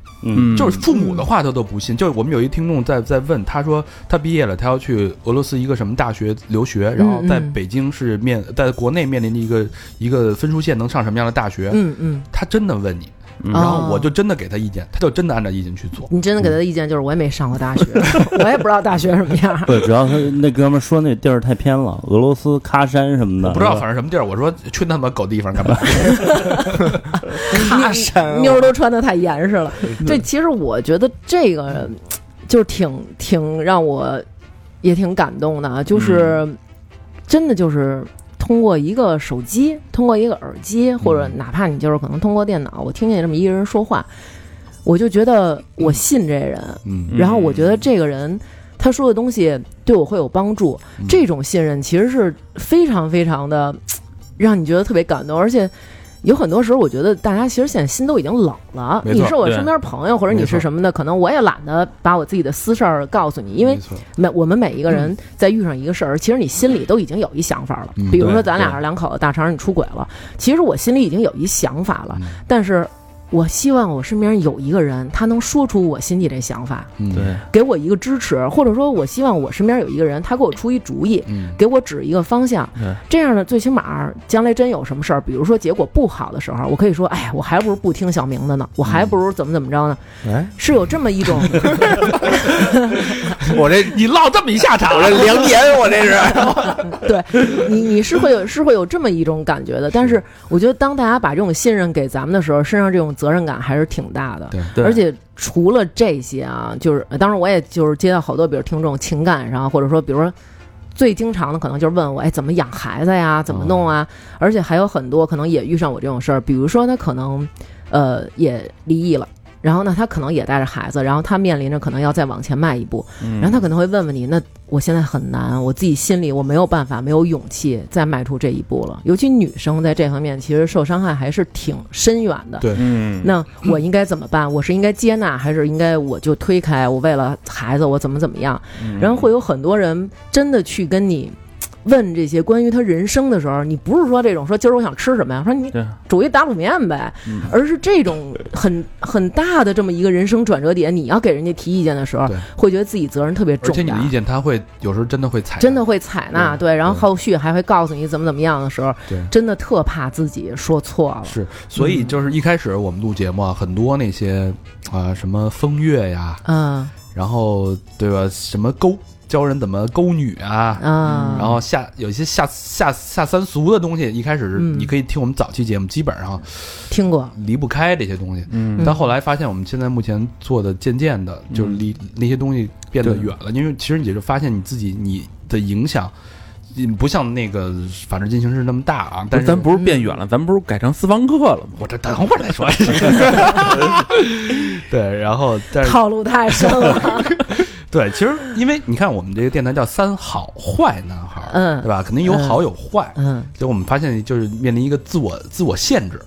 就是父母的话他都不信。就是我们有一听众在在问，他说他毕业了，他要去俄罗斯一个什么大学留学，然后在嗯北京是面在国内面临的一个一个分数线能上什么样的大学，嗯嗯，他真的问你，嗯然后哦我就真的给他意见，他就真的按照意见去做。你真的给他的意见就是我也没上过大学，我也不知道大学什么样。对，主要他那哥们儿说那地儿太偏了，俄罗斯喀山什么的，我不知道，反正什么地儿，我说去那么狗地方干嘛？喀山妞儿都穿的太严实了。对，其实我觉得这个就是挺挺让我也挺感动的啊，就是真的就是。通过一个手机，通过一个耳机，或者哪怕你就是可能通过电脑，我听见这么一个人说话，我就觉得我信这人，嗯。然后我觉得这个人他说的东西对我会有帮助，嗯。这种信任其实是非常非常的让你觉得特别感动，而且有很多时候我觉得大家其实现在心都已经冷了。你是我身边朋友，或者你是什么的，可能我也懒得把我自己的私事儿告诉你，因为每我们每一个人在遇上一个事儿，其实你心里都已经有一想法了。嗯比如说咱俩是两口子，大肠你出轨了，其实我心里已经有一想法了，嗯但是我希望我身边有一个人，他能说出我心里这想法。嗯对，给我一个支持，或者说我希望我身边有一个人，他给我出一主意，嗯给我指一个方向对。这样呢，最起码将来真有什么事儿，比如说结果不好的时候，我可以说，哎，我还不如不听小明的呢，我还不如怎么怎么着呢？哎，是有这么一种 我这你落这么一下场我，这良言，我这是。对你你是会有是会有这么一种感觉的。但是我觉得，当大家把这种信任给咱们的时候，身上这种责任感还是挺大的。对对而且除了这些啊，就是呃当然我也就是接到好多，比如听众情感上，或者说比如说最经常的可能就是问我，哎，怎么养孩子呀，怎么弄啊？而且还有很多可能也遇上我这种事儿，比如说他可能呃也离异了。然后呢，他可能也带着孩子，然后他面临着可能要再往前迈一步，嗯然后他可能会问问你，那我现在很难，我自己心里我没有办法，没有勇气再迈出这一步了。尤其女生在这方面，其实受伤害还是挺深远的。对嗯，那我应该怎么办？我是应该接纳，还是应该我就推开？我为了孩子，我怎么怎么样？嗯然后会有很多人真的去跟你问这些关于他人生的时候，你不是说这种说今儿我想吃什么呀？说你煮一打卤面呗，嗯。而是这种很很大的这么一个人生转折点，你要给人家提意见的时候，会觉得自己责任特别重大。而且你的意。见他会有时候真的会采，真的会采纳，对，然后后续还会告诉你怎么怎么样的时候，真的特怕自己说错了。是，所以就是一开始我们录节目啊，很多那些啊、什么风月呀，嗯。然后对吧，什么勾教人怎么勾女啊，嗯，然后下有一些下下下三俗的东西，一开始你可以听我们早期节目，基本上听过，离不开这些东西。嗯但后来发现，我们现在目前做的渐渐的，就是离那些东西变得远了，因为其实你就发现你自己你的影响，嗯不像那个《法制进行时》那么大啊。但是但是咱不是变远了，咱不是改成私房课了吗？我这等会儿再说。对，然后但是套路太深了。对，其实因为你看我们这个电台叫“三好坏男孩”，嗯对吧？肯定有好有坏，嗯所以我们发现就是面临一个自我自我限制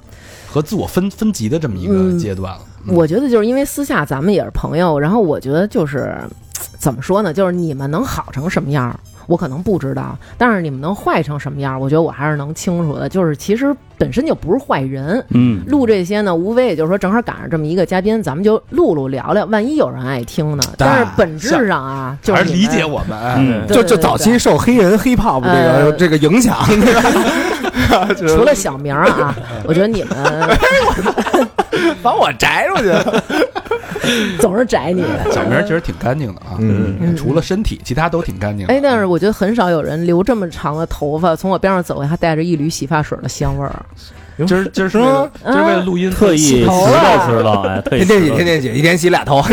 和自我分分级的这么一个嗯阶段了。嗯我觉得就是因为私下咱们也是朋友，然后我觉得就是 怎么说呢，就是你们能好成什么样儿，我可能不知道，但是你们能坏成什么样，我觉得我还是能清楚的。就是其实本身就不是坏人。嗯，录这些呢，无非也就是说，正好赶上这么一个嘉宾，咱们就录录聊聊，万一有人爱听呢。但是本质上啊，就还是理解我们，就就早期受黑人 hip hop 这个呃这个影响 除了小明啊，我觉得你们 把我摘出去。总是摘你。小明其实挺干净的啊，嗯除了身体，其他都挺干净的。哎，但是我觉得很少有人留这么长的头发，从我边上走过，还带着一缕洗发水的香味儿。今儿今儿是为了今儿为了录音特意洗头了掇拾掇，哎，特意天天洗，天天洗，一天洗俩头。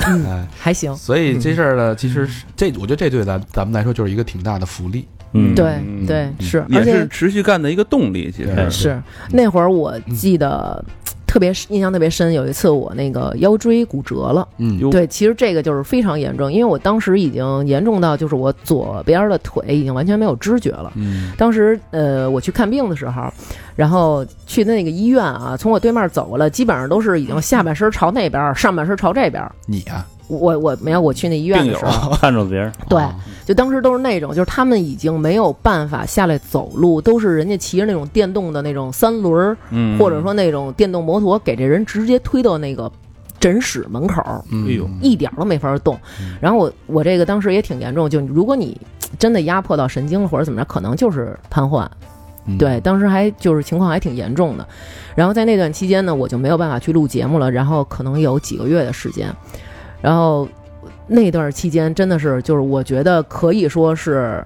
哎，还行，所以这事儿呢，其实这，我觉得这对咱咱们来说就是一个挺大的福利。嗯，对对是，也而且是持续干的一个动力。其实是那会儿我记得特别印象特别深，有一次我那个腰椎骨折了。嗯对，其实这个就是非常严重，因为我当时已经严重到就是我左边的腿已经完全没有知觉了。嗯当时呃我去看病的时候，然后去那个医院啊，从我对面走过来，基本上都是已经下半身朝那边，上半身朝这边。你呀，我我没有我去那医院的时候，看着别人，对哦就当时都是那种，就是他们已经没有办法下来走路，都是人家骑着那种电动的那种三轮儿，嗯，或者说那种电动摩托，给这人直接推到那个诊室门口哎呦一点儿都没法动。然后我我这个当时也挺严重，就如果你真的压迫到神经了或者怎么着，可能就是瘫痪。嗯对，当时还就是情况还挺严重的。然后在那段期间呢，我就没有办法去录节目了，然后可能有几个月的时间。然后那段期间真的是，就是我觉得可以说是。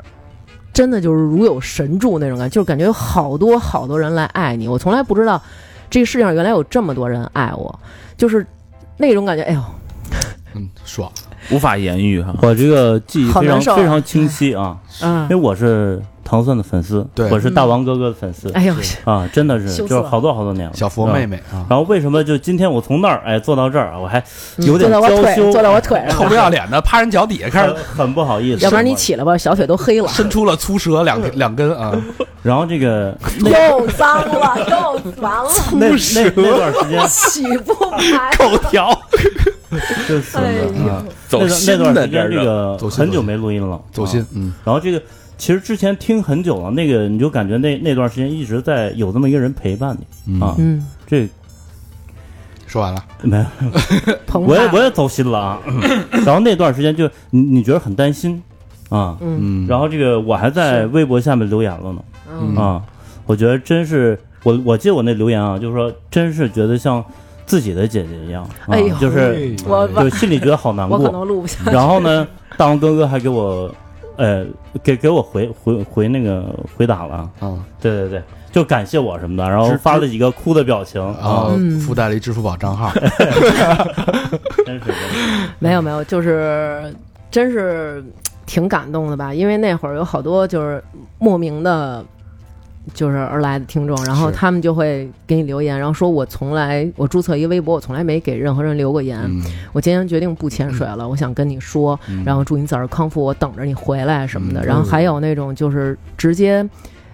真的就是如有神助那种感觉，就是感觉有好多好多人来爱你。我从来不知道这个世界上原来有这么多人爱我，就是那种感觉。哎呦，嗯，爽，无法言喻哈。我这个记忆非常非常清晰啊，嗯因为，我是糖蒜的粉丝，对我是大王哥哥的粉丝哎呦，啊，真的是就是好多好多年了。小佛妹妹啊，然后为什么就今天我从那儿哎坐到这儿啊，我还嗯有点坐在我腿，娇羞，坐在我腿上，臭不要脸的趴人脚底下开始很很不好意思。要不然你起来吧，小腿都黑了。伸出了粗舌两两根啊，然后这个 又脏了，又完了，那那那段时间 起不来。口条，就是哎呦，走那心的段那段时间这这个很久没录音了，走心啊，嗯，然后这个其实之前听很久了，那个你就感觉那那段时间一直在有这么一个人陪伴你啊，嗯，这说完了，没。有，我也我也走心了啊。然后那段时间就你你觉得很担心啊，嗯。嗯，然后这个我还在微博下面留言了呢。嗯。啊，我觉得真是我我记得我那留言啊，就是说真是觉得像自己的姐姐一样，啊哎呦。就是我就心里觉得好难过。能录不下去。然后呢，大王哥哥还给我，呃，给给我回回回那个回答了啊，啊对对对，就感谢我什么的，然后发了几个哭的表情啊嗯，附带了一支付宝账号 真是真是 没有没有，就是真是挺感动的吧，因为那会儿有好多就是莫名的。就是而来的听众，然后他们就会给你留言，然后说我从来我注册一个微博，我从来没给任何人留过言。嗯，我今天决定不潜水了，我想跟你说，嗯。然后祝你早日康复，我等着你回来什么的。嗯。然后还有那种就是直接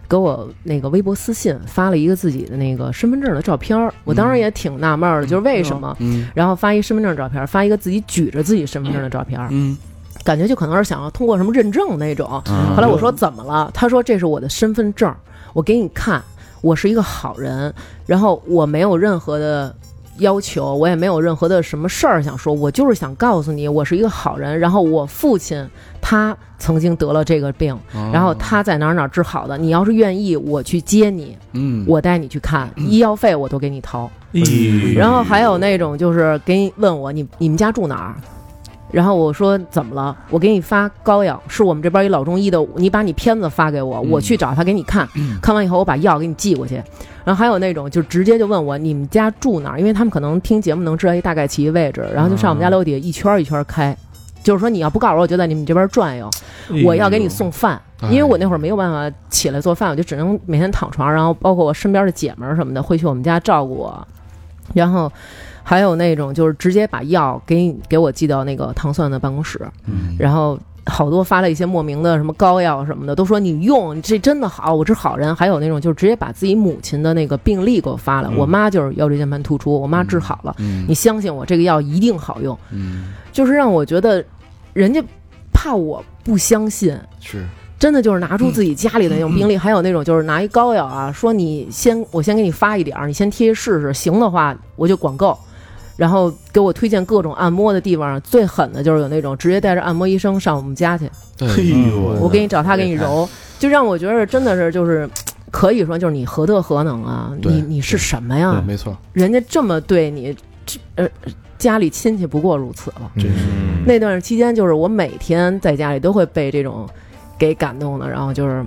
给我那个微博私信发了一个自己的那个身份证的照片儿，我当时也挺纳闷儿的，就是为什么？嗯。然后发一身份证照片儿，发一个自己举着自己身份证的照片儿，嗯感觉就可能是想要通过什么认证那种。嗯后来我说怎么了？他说这是我的身份证，我给你看，我是一个好人，然后我没有任何的。要求我也没有任何的什么事儿想说，我就是想告诉你，我是一个好人。然后我父亲他曾经得了这个病，哦然后他在哪儿哪儿治好的。你要是愿意，我去接你，嗯，我带你去看，医药费我都给你掏。哎然后还有那种就是给你问我你你们家住哪儿，然后我说怎么了？我给你发膏药，是我们这边一老中医的，你把你片子发给我，我去找他给你看，看完以后我把药给你寄过去。然后还有那种就直接就问我你们家住哪儿，因为他们可能听节目能知道一大概其位置，然后就上我们家楼底下一圈儿一圈儿开。就是说，你要不告诉我，我就在你们这边转悠。我要给你送饭，哎因为我那会儿没有办法起来做饭，我就只能每天躺床，然后包括我身边的姐们儿什么的会去我们家照顾我，然后还有那种就是直接把药给你给我寄到那个糖蒜的办公室，嗯然后好多发了一些莫名的什么膏药什么的，都说你用你这真的好，我是好人。还有那种就是直接把自己母亲的那个病历给我发了，我妈就是腰椎间盘突出，我妈治好了，嗯你相信我，这个药一定好用，嗯就是让我觉得人家怕我不相信。是真的就是拿出自己家里的那种病历，还有那种就是拿一膏药啊，说你先我先给你发一点儿，你先贴试试，行的话我就管够。然后给我推荐各种按摩的地方，最狠的就是有那种直接带着按摩医生上我们家去，哎，呦我给你找他给你揉，就让我觉得真的是就是，可以说就是你何德何能啊？你你是什么呀？没错，人家这么对你，这呃家里亲戚不过如此了。真是嗯那段期间，就是我每天在家里都会被这种给感动的，然后就是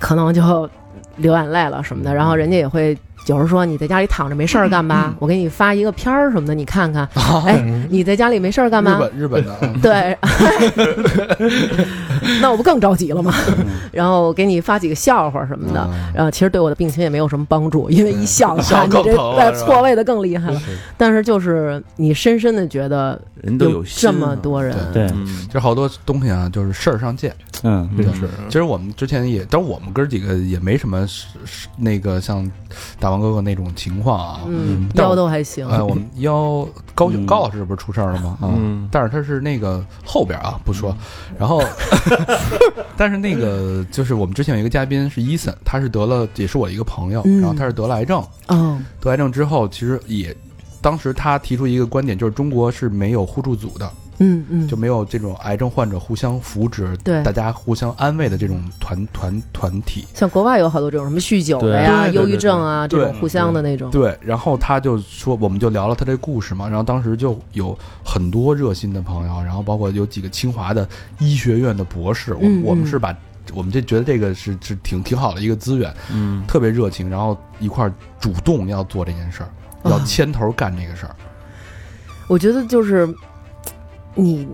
可能就流眼泪了什么的，然后人家也会。有人说你在家里躺着没事儿干吧，我给你发一个片儿什么的，你看看。哎，你在家里没事儿干吧？日本日本的啊，对，那我不更着急了吗？然后给你发几个笑话什么的，啊然后其实对我的病情也没有什么帮助，因为一笑的 笑话，你这更疼了对是吧？错位的更厉害了。是但是就是你深深的觉得人都有这么啊多人，对，嗯。就是好多东西啊，就是事儿上见。嗯，对。是。其实我们之前也，但我们哥儿几个也没什么是是那个像大王哥哥那种情况啊。嗯，腰都还行。哎，我们 腰高嗯高老师不是出事儿了吗？啊，嗯但是他是那个后边啊，不说。然后，但是那个就是我们之前有一个嘉宾是伊森，他是得了，也是我一个朋友，嗯然后他是得了癌症，嗯，得癌症之后，其实也当时他提出一个观点，就是中国是没有互助组的，嗯嗯，就没有这种癌症患者互相扶持，对大家互相安慰的这种团团团体。像国外有好多这种什么酗酒的呀、忧郁症啊这种互相的那种。对，然后他就说，我们就聊了他这故事嘛，然后当时就有很多热心的朋友，然后包括有几个清华的医学院的博士，我我们是把我们就觉得这个是是挺挺好的一个资源，嗯，特别热情，然后一块儿主动要做这件事儿，啊要牵头干这个事儿。我觉得就是你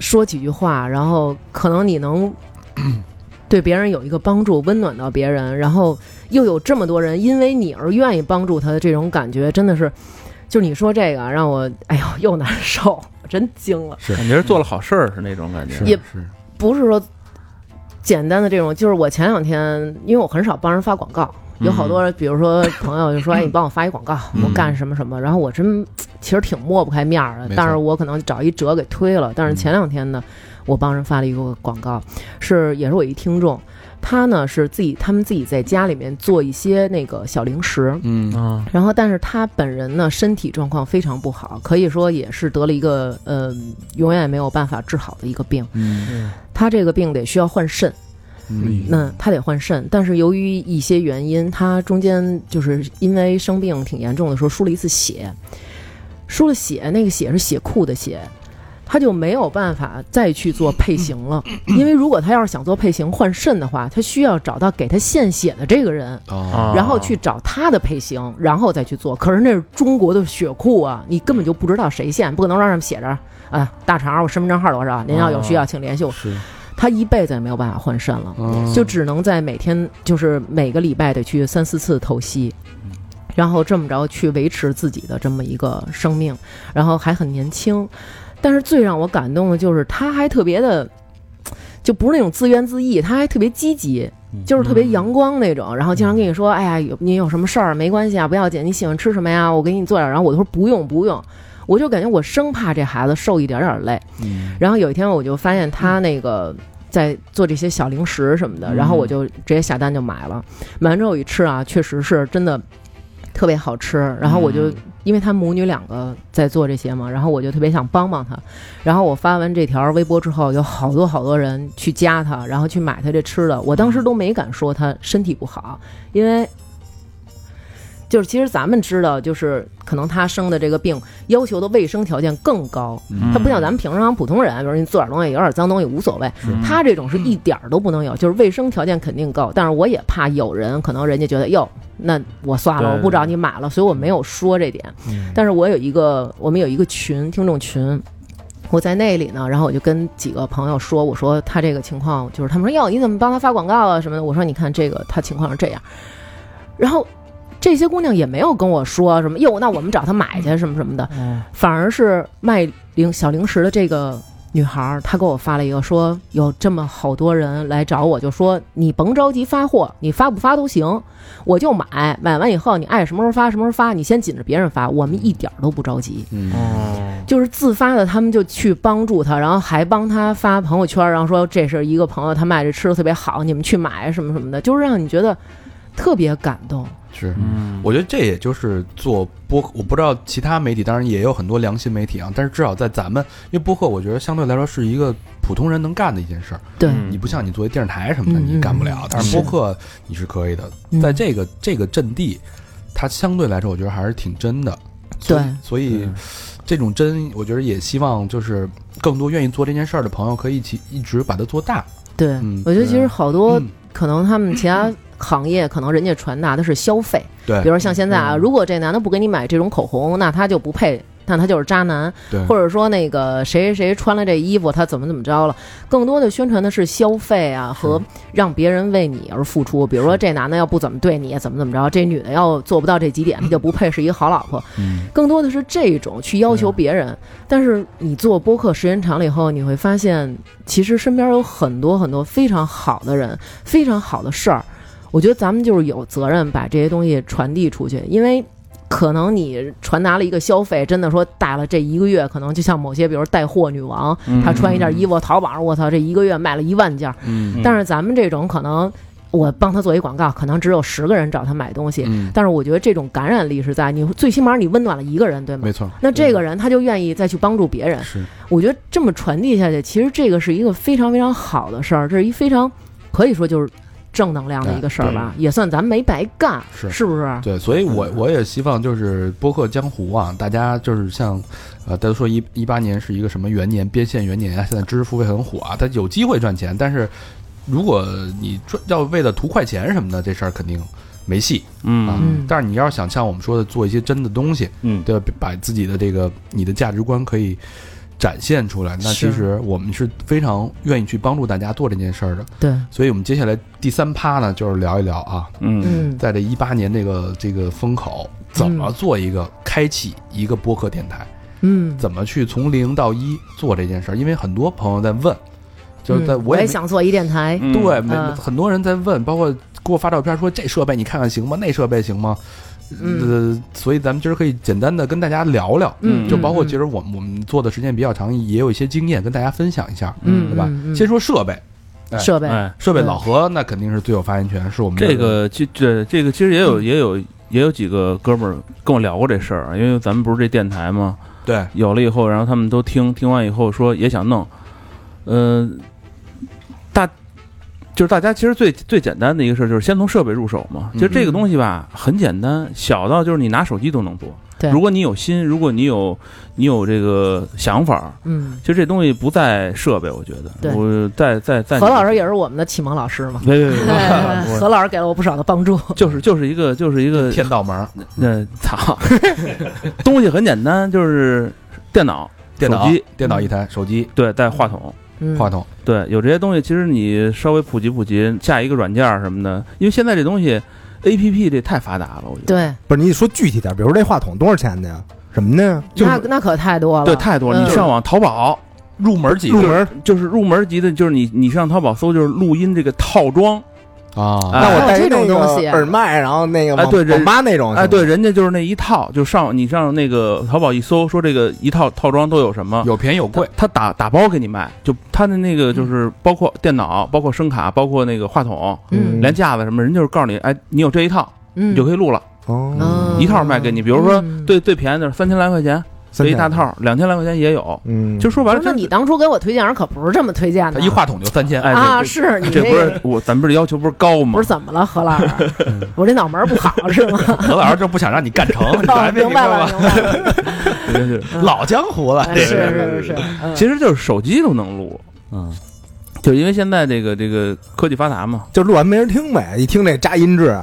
说几句话，然后可能你能 对别人有一个帮助，温暖到别人，然后又有这么多人因为你而愿意帮助他的这种感觉，真的是，就你说这个让我哎呦又难受，我 真惊了。感觉是做了好事儿是那种感觉。也，不是说简单的这种，就是我前两天，因为我很少帮人发广告，有好多比如说朋友就说：“ 哎，你帮我发一广告，嗯我干什么什么。”然后我真其实挺抹不开面儿的但是我可能找一折给推了。但是前两天呢，我帮人发了一个广告，是也是我一听众。他呢是自己，他们自己在家里面做一些那个小零食，嗯啊，然后，但是他本人呢，身体状况非常不好，可以说也是得了一个呃，永远没有办法治好的一个病。嗯他这个病得需要换肾，嗯，那他得换肾，但是由于一些原因，他中间就是因为生病挺严重的时候输了一次血，输了血，那个血是血库的血。他就没有办法再去做配型了，因为如果他要是想做配型换肾的话，他需要找到给他献血的这个人，啊，然后去找他的配型，然后再去做。可是那是中国的血库啊，你根本就不知道谁献，不可能让上面写着啊，大肠我身份证号多少，您要有需要请联系我。是，他一辈子也没有办法换肾了，嗯。就只能在每天就是每个礼拜得去三四次透析。然后这么着去维持自己的这么一个生命，然后还很年轻，但是最让我感动的就是他还特别的，就不是那种自怨自艾，他还特别积极，就是特别阳光那种，然后经常跟你说：“哎呀，有你有什么事儿？没关系啊，不要紧，你喜欢吃什么呀？我给你做点儿。”然后我都说不用不用，我就感觉我生怕这孩子受一点点累。嗯然后有一天我就发现他那个在做这些小零食什么的，然后我就直接下单就买了。买完之后我一吃啊，确实是真的特别好吃。然后我就、因为他母女两个在做这些嘛，然后我就特别想帮帮他。然后我发完这条微博之后，有好多好多人去加他，然后去买他这吃的。我当时都没敢说他身体不好，因为。就是其实咱们知道，就是可能他生的这个病要求的卫生条件更高，嗯他不像咱们平常普通人，比如你做点东西有点脏东西无所谓，嗯他这种是一点儿都不能有，就是卫生条件肯定够。但是我也怕有人可能人家觉得哟，那我算了，我不找你买了，所以我没有说这点。但是我有一个，我们有一个群，听众群。我在那里呢，然后我就跟几个朋友说，我说他这个情况，就是他们说哟，你怎么帮他发广告啊什么的？我说你看这个他情况是这样，然后这些姑娘也没有跟我说什么哟，那我们找她买去什么什么的，反而是卖零小零食的这个女孩儿，她给我发了一个说有这么好多人来找我，就说你甭着急发货，你发不发都行，我就买，买完以后你爱什么时候发什么时候发，你先紧着别人发，我们一点儿都不着急。嗯就是自发的，他们就去帮助他，然后还帮他发朋友圈，然后说这是一个朋友，他卖这吃的特别好，你们去买什么什么的，就是让你觉得特别感动。是，嗯，我觉得这也就是做播，我不知道其他媒体，当然也有很多良心媒体啊，但是至少在咱们，因为播客，我觉得相对来说是一个普通人能干的一件事儿。对，嗯你不像你作为电视台什么的，嗯你干不了，但是是播客你是可以的。嗯在这个这个阵地，它相对来说，我觉得还是挺真的。对所以这种真，我觉得也希望就是更多愿意做这件事儿的朋友，可以一起一直把它做大。对，嗯我觉得其实好多嗯可能他们其他行业，可能人家传达的是消费，对比如说像现在啊，嗯如果这男的不给你买这种口红，那他就不配。那他就是渣男，对，或者说那个谁谁谁穿了这衣服，他怎么怎么着了？更多的宣传的是消费啊，和让别人为你而付出。比如说这男的要不怎么对你，怎么怎么着；这女的要做不到这几点，他就不配是一个好老婆。嗯更多的是这种去要求别人。但是你做播客时间长了以后，你会发现，其实身边有很多很多非常好的人，非常好的事儿。我觉得咱们就是有责任把这些东西传递出去，因为。可能你传达了一个消费，真的说带了这一个月，可能就像某些，比如带货女王，她穿一件衣服，淘宝上我操，这一个月卖了一万件儿。嗯但是咱们这种可能我帮她做一广告，可能只有十个人找她买东西，嗯，但是我觉得这种感染力是在你最起码你温暖了一个人，对吗没？错，那这个人他就愿意再去帮助别人，是我觉得这么传递下去，其实这个是一个非常非常好的事儿，这是一非常可以说就是正能量的一个事儿吧，也算咱没白干，是是不是？对，所以我我也希望就是播客江湖啊，大家就是像，呃，大家都说一一八年是一个什么元年，变现元年啊，现在知识付费很火啊，它有机会赚钱，但是如果你赚要为了图快钱什么的，这事儿肯定没戏啊。嗯嗯但是你要是想像我们说的做一些真的东西，嗯，对吧？把自己的这个你的价值观可以展现出来，那其实我们是非常愿意去帮助大家做这件事儿的。对，所以我们接下来第三趴呢，就是聊一聊啊，嗯。嗯，在这一八年这个这个风口，怎么做一个开启一个播客电台，嗯，怎么去从零到一做这件事儿？因为很多朋友在问，就是在嗯我也想做一电台，嗯。对，很多人在问，包括给我发照片说这设备你看看行吗？那设备行吗？呃，所以咱们今儿可以简单的跟大家聊聊，嗯，就包括嗯其实我们我们做的时间比较长，也有一些经验跟大家分享一下，嗯，对吧？嗯？嗯。先说设备，哎设备，哎，设备老何那肯定是最有发言权，是我们这个这这这个其实也有也有也有几个哥们儿跟我聊过这事儿，因为咱们不是这电台嘛，对。有了以后，然后他们都听听完以后说也想弄，嗯、大就是大家其实最最简单的一个事儿就是先从设备入手嘛。其实这个东西吧很简单，小到就是你拿手机都能做。对如果你有心，如果你有你有这个想法，嗯，其实这东西不在设备，我觉得对我在在在何老师也是我们的启蒙老师嘛，别别别别哎何老师给了我不少的帮助，就是就是一个就是一个天道门儿，那操，东西很简单，就是电脑、电脑手机电脑一台，手机对带话筒。嗯，话筒，对，有这些东西，其实你稍微普及普及，下一个软件儿什么的，因为现在这东西，A P P 这太发达了，我觉得。对，不是你得说具体点，比如说这话筒多少钱的呀？什么的呀？就是那那可太多了，对，太多了。嗯你上网淘宝，入门级入门就是入门级的，就是你你上淘宝搜，就是录音这个套装，啊，哎那我带这种东西耳麦，然后那个网哎对人网吧那种，哎，对，，人家就是那一套，就上你上那个淘宝一搜，说这个一套套装都有什么，有便宜有贵，他打打包给你卖，就他的那个就是包括电脑，包括声卡，包括那个话筒，嗯连架子什么，人就是告诉你，哎，你有这一套，嗯，你就可以录了，哦，嗯一套卖给你。比如说嗯。最最便宜的三千来块钱，这一大，套，两千来块钱也有。嗯，就说白了，那你当初给我推荐人可不是这么推荐的，他一话筒就三千，哎啊，是你这不是我，咱们这要求不是高吗？不是？怎么了，何老师？我这脑门不好是吗？何老师就不想让你干成，明白了，吧？明白了，老江湖了，是是是，嗯。其实就是手机都能录，嗯，就是因为现在这个这个科技发达嘛，就录完没人听呗，一听那扎音质，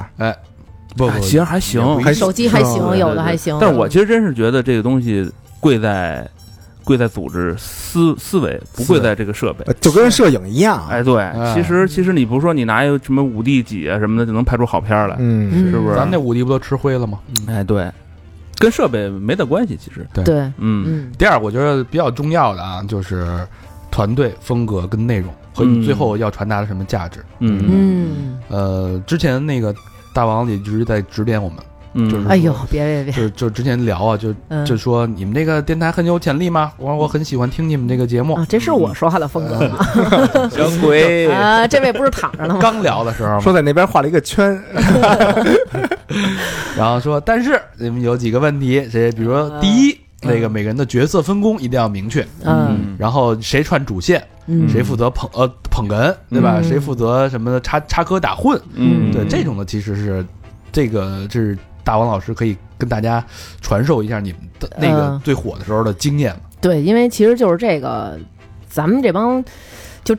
不不，哎其实还行手机还行，有的还行。但是我其实真是觉得这个东西贵在贵在组织思思维，不贵在这个设备。呃就跟摄影一样，哎，对，哎。其实其实你不是说你拿一个什么五 D 几啊什么的就能拍出好片儿来，嗯，嗯。是不是？咱们那五 D 不都吃灰了吗？哎，对，跟设备没得关系，其实，对，嗯。嗯。第二，我觉得比较重要的啊，就是团队风格跟内容和你嗯最后要传达的什么价值。嗯。嗯，呃，之前那个大王也一直在指点我们，嗯，就是哎呦，别别别，就就之前聊啊，就嗯。就说你们这个电台很有潜力吗？我说我很喜欢听你们这个节目。啊，这是我说话的风格吗？小鬼啊，这位不是躺着呢吗？刚聊的时候，说在那边画了一个圈，然后说，但是你们有几个问题，谁比如说第一，那个每个人的角色分工一定要明确，嗯。然后谁串主线，嗯，谁负责捧呃捧哏，对吧？嗯。谁负责什么插插科打诨，嗯，对这种的其实是这个这是大王老师可以跟大家传授一下你们的那个嗯最火的时候的经验嘛。对，因为其实就是这个，咱们这帮就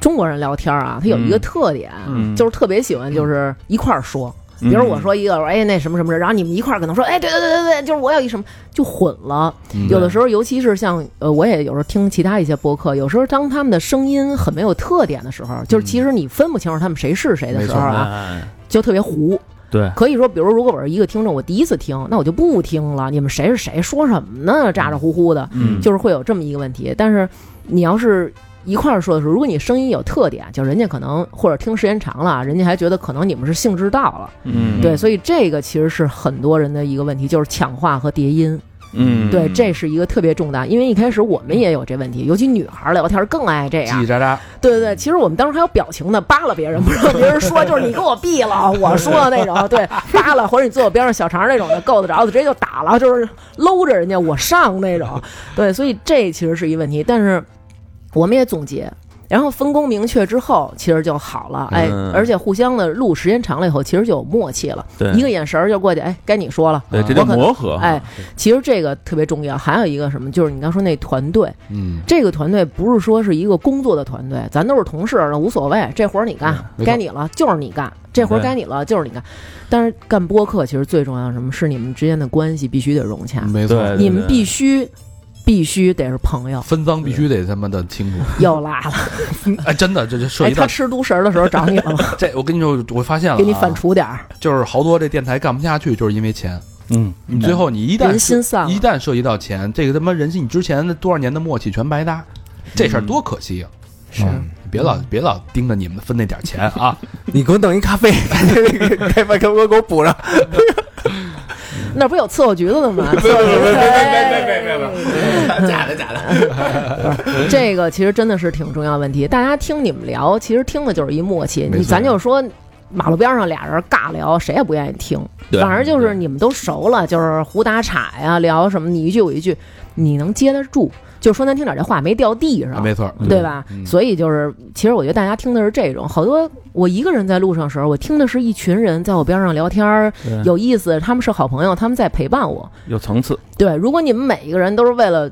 中国人聊天啊，他有一个嗯特点，嗯就是特别喜欢就是一块儿说。比如我说一个，我说哎那什么什么，然后你们一块儿可能说，哎对对对对对，就是我有一什么就混了。嗯有的时候，尤其是像呃，我也有时候听其他一些播客，有时候当他们的声音很没有特点的时候，就是其实你分不清楚他们谁是谁的时候啊，哎，就特别糊。对，可以说，比如如果我是一个听众，我第一次听，那我就不听了。你们谁是谁，说什么呢？咋咋呼呼的，嗯，就是会有这么一个问题。但是你要是一块儿说的时候，如果你声音有特点，就人家可能或者听时间长了，人家还觉得可能你们是兴致到了。嗯，对，所以这个其实是很多人的一个问题，就是抢话和叠音。嗯，对，这是一个特别重大，因为一开始我们也有这问题，尤其女孩儿聊天更爱这样叽叽。喳喳，对对对，其实我们当时还有表情呢，扒拉别人，不让别人说，就是你给我闭了，我说的那种，对，扒拉或者你坐我边上小肠那种的，够得着的直接就打了，就是搂着人家我上那种，对，所以这其实是一问题，但是我们也总结。然后分工明确之后，其实就好了，哎，嗯。而且互相的录时间长了以后，其实就有默契了，对。一个眼神儿就过去，哎，该你说了，对，这叫我可能磨合。哎，其实这个特别重要。还有一个什么，就是你刚说那团队，嗯，这个团队不是说是一个工作的团队，咱都是同事，那无所谓，这活儿你干，没错。该你了就是你干，这活儿对。该你了就是你干。但是干播客其实最重要的什么？是你们之间的关系必须得融洽，没错，对你们必须必须得是朋友。分赃必须得他妈的清楚。又拉了，哎，真的，这就涉哎，及到他吃独食儿的时候找你了吗？这，我跟你说，我发现了、啊，给你反刍点儿，就是好多这电台干不下去，就是因为钱。嗯，你最后你一旦人心散了一旦涉及到钱，这个他妈人心，你之前的多少年的默契全白搭，这事儿多可惜啊！是嗯别老别老盯着你们分那点钱啊！你给我弄一咖啡，开饭给我给我补上。那不有伺候橘子的吗？伺候橘子，假的假的。这个其实真的是挺重要问题。大家听你们聊，其实听的就是一默契。咱就说。马路边上俩人尬聊，谁也不愿意听。对反而就是你们都熟了，就是胡打岔呀，聊什么你一句我一句，你能接得住。就说难听点，这话没掉地上，没错，对吧？嗯所以就是，其实我觉得大家听的是这种，好多我一个人在路上的时候，我听的是一群人在我边上聊天儿，有意思，他们是好朋友，他们在陪伴我。有层次，对，如果你们每一个人都是为了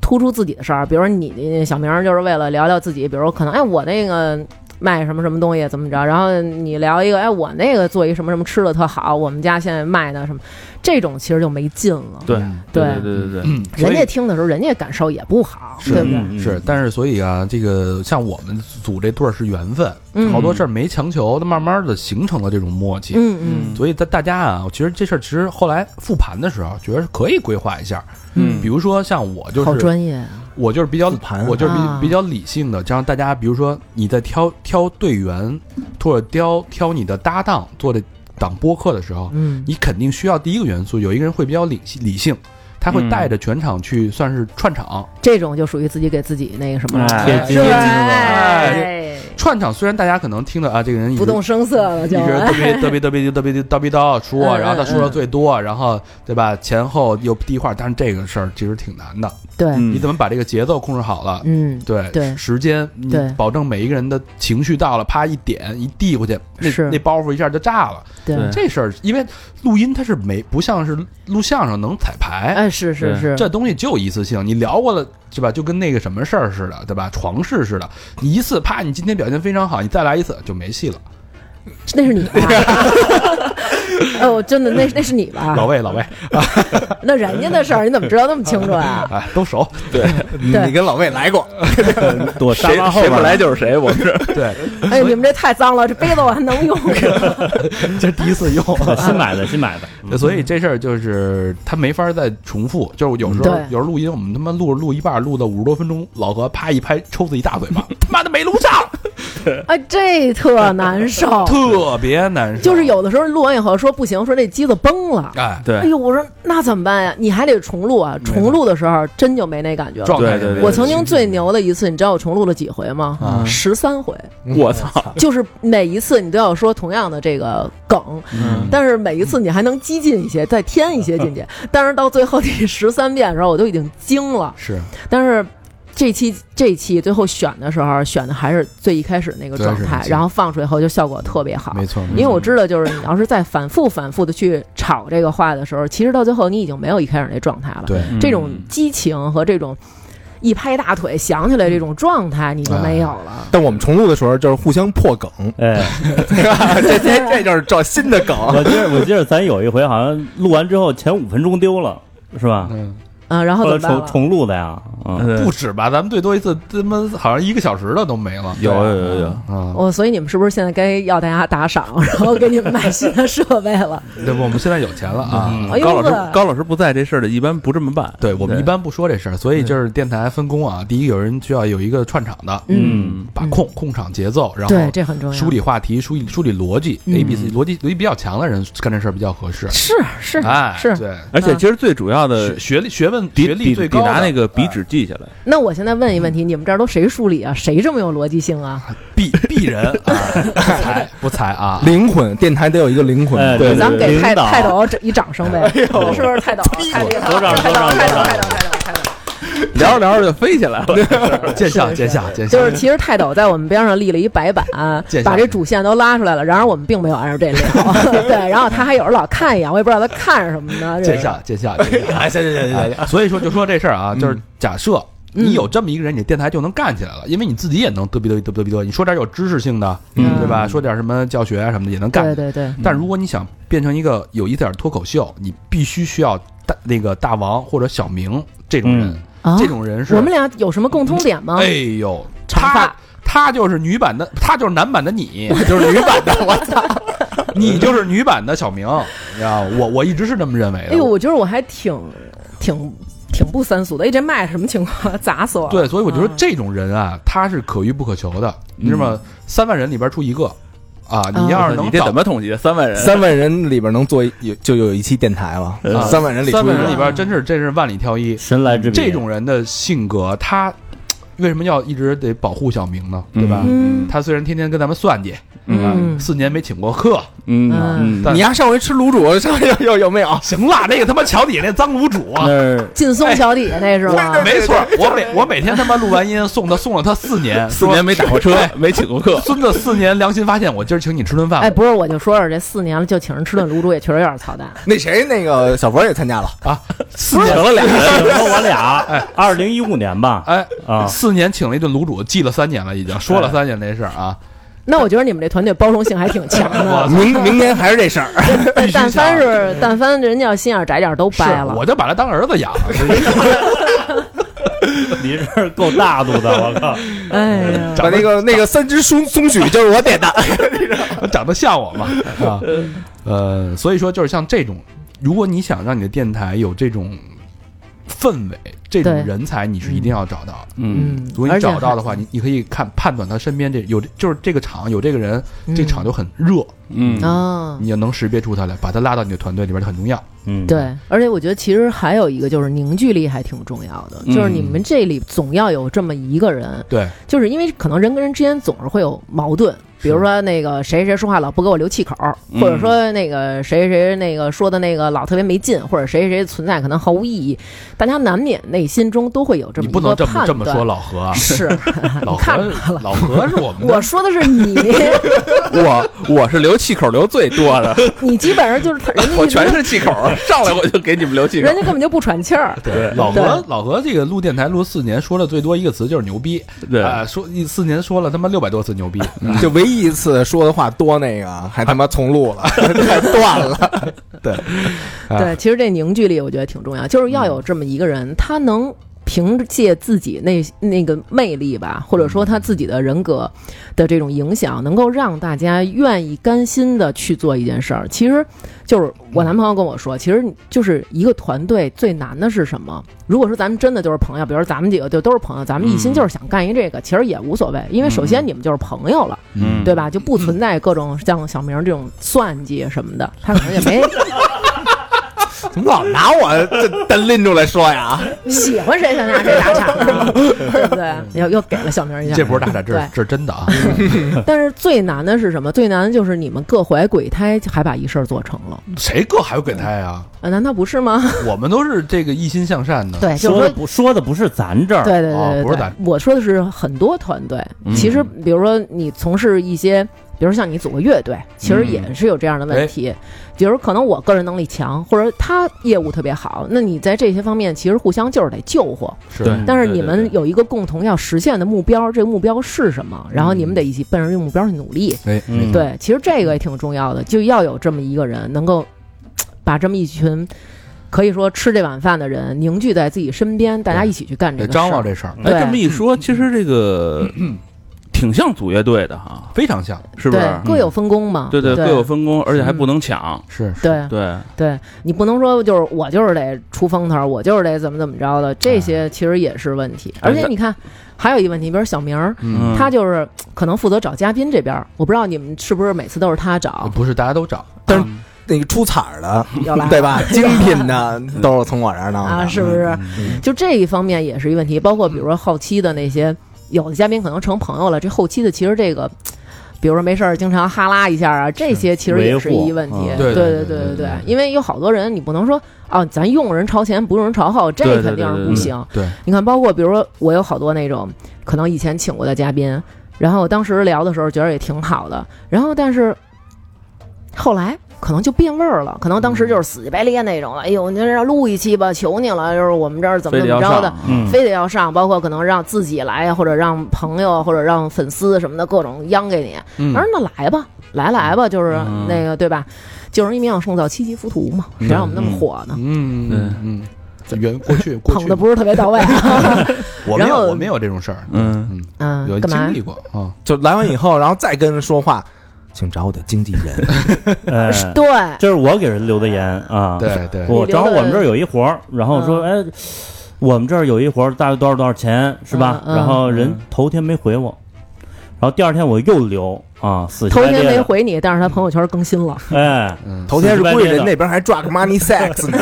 突出自己的事儿，比如说你的小明儿就是为了聊聊自己，比如可能哎我那个卖什么什么东西怎么着，然后你聊一个哎我那个做一什么什么吃的特好，我们家现在卖的什么，这种其实就没劲了。对对对对对人家听的时候，人家感受也不好，是对不对？嗯是，但是所以啊，这个像我们组这对儿是缘分，嗯好多事儿没强求，它慢慢的形成了这种默契。嗯嗯所以大大家啊，其实这事儿其实后来复盘的时候，觉得是可以规划一下。嗯比如说像我就是好专业啊。我就是比较盘我就是比、啊。比较理性的，这样大家比如说你在挑挑队员或者挑挑你的搭档做这档播客的时候，嗯。你肯定需要第一个元素，有一个人会比较理理性，他会嗯带着全场去算是串场。这种就属于自己给自己那个什么了，哎是吧？哎。哎，串场虽然大家可能听的啊，这个人一不动声色了就一直嘚别 嘚别嘚别嘚别叨逼叨说，嗯然后他说的最多，然后对吧？前后又递话，但是这个事儿其实挺难的，对，嗯。你怎么把这个节奏控制好了？嗯，对对。时间，你对。保证每一个人的情绪到了，啪一点一递过去，那那包袱一下就炸了。对，对。这事儿，因为录音它是没不像是录相声能彩排，哎，是是是，这东西就一次性，你聊过了是吧？就跟那个什么事儿似的，对吧？床事似的，你一次啪，你今天表现非常好，你再来一次就没戏了。那是你吧？哦，真的，那那是你吧？老魏，老魏，那人家的事儿你怎么知道那么清楚啊？哎，都熟。对你跟老魏来过，躲沙谁谁不发后边来就是谁，我们是对，哎，你们这太脏了，这杯子我还能用。这第一次用。新买的新买的，对所以这事儿就是他没法再重复，就是有时候有时候录音，我们他妈录着录一半，录到五十多分钟，老何啪一拍，抽自己大嘴巴，他妈的没录上，哎，这特难受。特别难受。就是有的时候录完以后说不行，说这机子崩了。哎，对哎呦，我说那怎么办呀？你还得重录啊！重录的时候真就没那感觉了。状态对对对我曾经最牛的一次，你知道我重录了几回吗？啊十三回，我操，就是每一次你都要说同样的这个梗，嗯但是每一次你还能激进一些，再添一些进去。但是到最后第十三遍的时候，我都已经惊了。是但是这期这期最后选的时候，选的还是最一开始那个状态，然后放出来以后就效果特别好。没错，因为我知道，就是你要是再反复反复的去炒这个话的时候，其实到最后你已经没有一开始那状态了。对，这种激情和这种一拍大腿想起来这种状态，你就没有了。但我们重录的时候就是互相破梗，哎，这这这就是找新的梗。我记得我记得咱有一回好像录完之后前五分钟丢了，是吧？嗯，啊，然后重怎么办了？重录的呀，嗯，不止吧？咱们最多一次，他妈好像一个小时的都没了。有有有有，啊，哦，所以你们是不是现在该要大家打赏，然后给你们买新的设备了？对不？我们现在有钱了啊。嗯哎呦高老师呵高老师不在这事儿的，一般不这么办。对我们一般不说这事儿，所以就是电台分工啊。第一有人需要有一个串场的，嗯，把控控场节奏，然后对，这很重要。梳理话题、梳理梳理逻辑嗯，A B C 逻辑逻辑比较强的人干这事儿比较合适。是是哎，是。对，而且其实最主要的学学历学问比学历最高的拿那个笔纸记下来。那我现在问一问题，你们这儿都谁梳理啊？谁这么有逻辑性啊？鄙鄙人啊，不才不才啊，灵魂，电台得有一个灵魂。哎对咱们给泰泰斗一掌声呗，是不是泰斗？太厉害了！鼓掌泰斗，鼓掌泰聊着聊着就飞起来了。见笑见笑见笑，就是其实泰斗在我们边上立了一白板把这主线都拉出来了。然而我们并没有按照这聊，对。然后他还有时候老看一眼，我也不知道他看什么呢。这见笑见笑见笑。哎，行行行行行，所以说就说这事儿啊，就是假设嗯你有这么一个人，你电台就能干起来了，因为你自己也能嘚逼嘚逼嘚逼嘚，你说点有知识性的，嗯对吧？说点什么教学啊什么的也能干。对对对，但如果你想变成一个有一点脱口秀，你必须需要大那个大王或者小明这种人，啊这种人是我们俩有什么共通点吗哎？呦，他长发他就是女版的，他就是男版的你，就是女版的，我操，你就是女版的小明，你知道吗？我我一直是这么认为的。哎呦，我觉得我还挺挺挺不三俗的。哎，这麦什么情况？砸死我！对，所以我觉得啊这种人啊，他是可遇不可求的。你知道吗？三万人里边出一个啊，你要是能你这怎么统计？三万人，三万人里边能做有就有一期电台了。啊三万人里三万人里边，真是这是万里挑一。神来之笔，这种人的性格，他为什么要一直得保护小明呢？对吧？嗯他虽然天天跟咱们算计，嗯。啊四年没请过客，嗯嗯。但你丫上回吃卤煮，上回有有有没有？行了，那个他妈桥底下那脏卤煮啊。那，儿劲松桥底下那是吧？没错，我每我每天他妈录完音送他送了他四年，四年没打过车，没请过客。孙子四年良心发现，我今儿请你吃顿饭。哎，不是，我就说说这四年了，就请人吃顿卤煮，也确实有点操蛋。那谁那个小佛也参加了，四年。成了俩人，请 了我俩，哎。二零一五年吧，哎啊。四年请了一顿卤煮，记了三年了，已经说了三年这事儿啊。那我觉得你们这团队包容性还挺强的。明明年还是这事儿。但但凡是但凡人家要心眼窄点儿都掰了。我就把他当儿子养，你这够大度的，我靠！哎呀，把那个那个三只松松鼠就是我点的，长得像我嘛啊。呃，所以说就是像这种，如果你想让你的电台有这种氛围，这种人才，你是一定要找到的。嗯，嗯，如果你找到的话，你你可以看判断他身边这有就是这个场有这个人，这场就很热，嗯。啊，你要能识别出他来，把他拉到你的团队里边就很重要。嗯，对，而且我觉得其实还有一个就是凝聚力还挺重要的，嗯。就是你们这里总要有这么一个人，对，就是因为可能人跟人之间总是会有矛盾，比如说那个谁谁说话老不给我留气口，嗯或者说那个谁谁那个说的那个老特别没劲，或者谁谁存在可能毫无意义，大家难免内心中都会有这么一你不能这么个判断。这么说老何啊 是，老你看何。老何是我们的我说的是你，我我是留气口留最多的，你基本上就是人家我全是气口，上来我就给你们留气口人。家根本就不喘气儿。对老何老何这个录电台录四年，说的最多一个词就是牛逼，对啊，说一四年说了他妈六百多次牛逼，就唯一一次说的话多那个，还他妈重录了，还断了。对对，其实这凝聚力我觉得挺重要，就是要有这么一个人，他能凭借自己那那个魅力吧，或者说他自己的人格的这种影响，能够让大家愿意甘心的去做一件事儿。其实就是我男朋友跟我说，其实就是一个团队最难的是什么？如果说咱们真的就是朋友，比如说咱们几个就都是朋友，咱们一心就是想干一这个，其实也无所谓，因为首先你们就是朋友了。嗯对吧？就不存在各种像小明这种算计什么的，他可能也没怎么老拿我这单拎出来说呀？喜欢谁想拿谁打岔，对不对？又又给了小明一下，这不是打岔，这是这是真的啊！但是最难的是什么？最难的就是你们各怀鬼胎，还把一事儿做成了谁各怀鬼胎啊？啊？难道不是吗？我们都是这个一心向善的。对，就是说说的不说的不是咱这儿，对对对对对哦不是咱，我说的是很多团队。嗯其实，比如说你从事一些，比如像你组个乐队，其实也是有这样的问题。比如可能我个人能力强，或者他业务特别好，那你在这些方面其实互相就是得救活。是但是你们有一个共同要实现的目标，这个目标是什么？然后你们得一起奔着这个目标去努力。哎，嗯，对，其实这个也挺重要的，就要有这么一个人能够把这么一群可以说吃这碗饭的人凝聚在自己身边，大家一起去干这个事儿。张罗这事儿，哎，这么一说，其实这个 挺像组乐队的哈，非常像，是不是？，各有分工嘛。对对，对。各有分工，而且还不能抢。是是。对。对，对，你不能说就是我就是得出风头，我就是得怎么怎么着的，这些其实也是问题。而且你看，还有一个问题，比如小明他就是可能负责找嘉宾这边儿，我不知道你们是不是每次都是他找，不是大家都找，但是那个出彩儿的，要来 对吧？精品的都是从我这儿弄的。啊，是不是？嗯。就这一方面也是一问题，包括比如说后期的那些有的嘉宾可能成朋友了，这后期的其实这个。比如说没事儿经常哈拉一下啊，这些其实也是一问题。对嗯对对对对因为有好多人，你不能说啊，咱用人朝前，不用人朝后，这肯定是对对不行。对，你看，包括比如说我有好多那种可能以前请过的嘉宾，然后当时聊的时候觉得也挺好的，然后但是后来可能就变味儿了，可能当时就是死乞白咧那种了。哎呦，您让录一期吧，求你了，就是我们这儿怎么怎么着的非得要上，包括可能让自己来，或者让朋友或者让粉丝什么的各种央给你。嗯我说那来吧，来来吧，就是嗯那个对吧？救人一命胜造七级浮屠嘛，谁让我们那么火呢？嗯嗯嗯，这原过去过去捧的不是特别到位啊。我没有我没有这种事儿，嗯，嗯，嗯，有干嘛经？历过啊，就来完以后，然后再跟人说话，请找我的经纪人。哎，对，这是我给人留的言啊。对对，我正好我们这儿有一活儿，然后说，哎，我们这儿有一活儿，大概多少多少钱，是吧？然后人头天没回我，然后第二天我又留啊，死头天没回你，但是他朋友圈更新了。哎，嗯，头天是估计死乞白咧的人那边还 drug money sex 呢。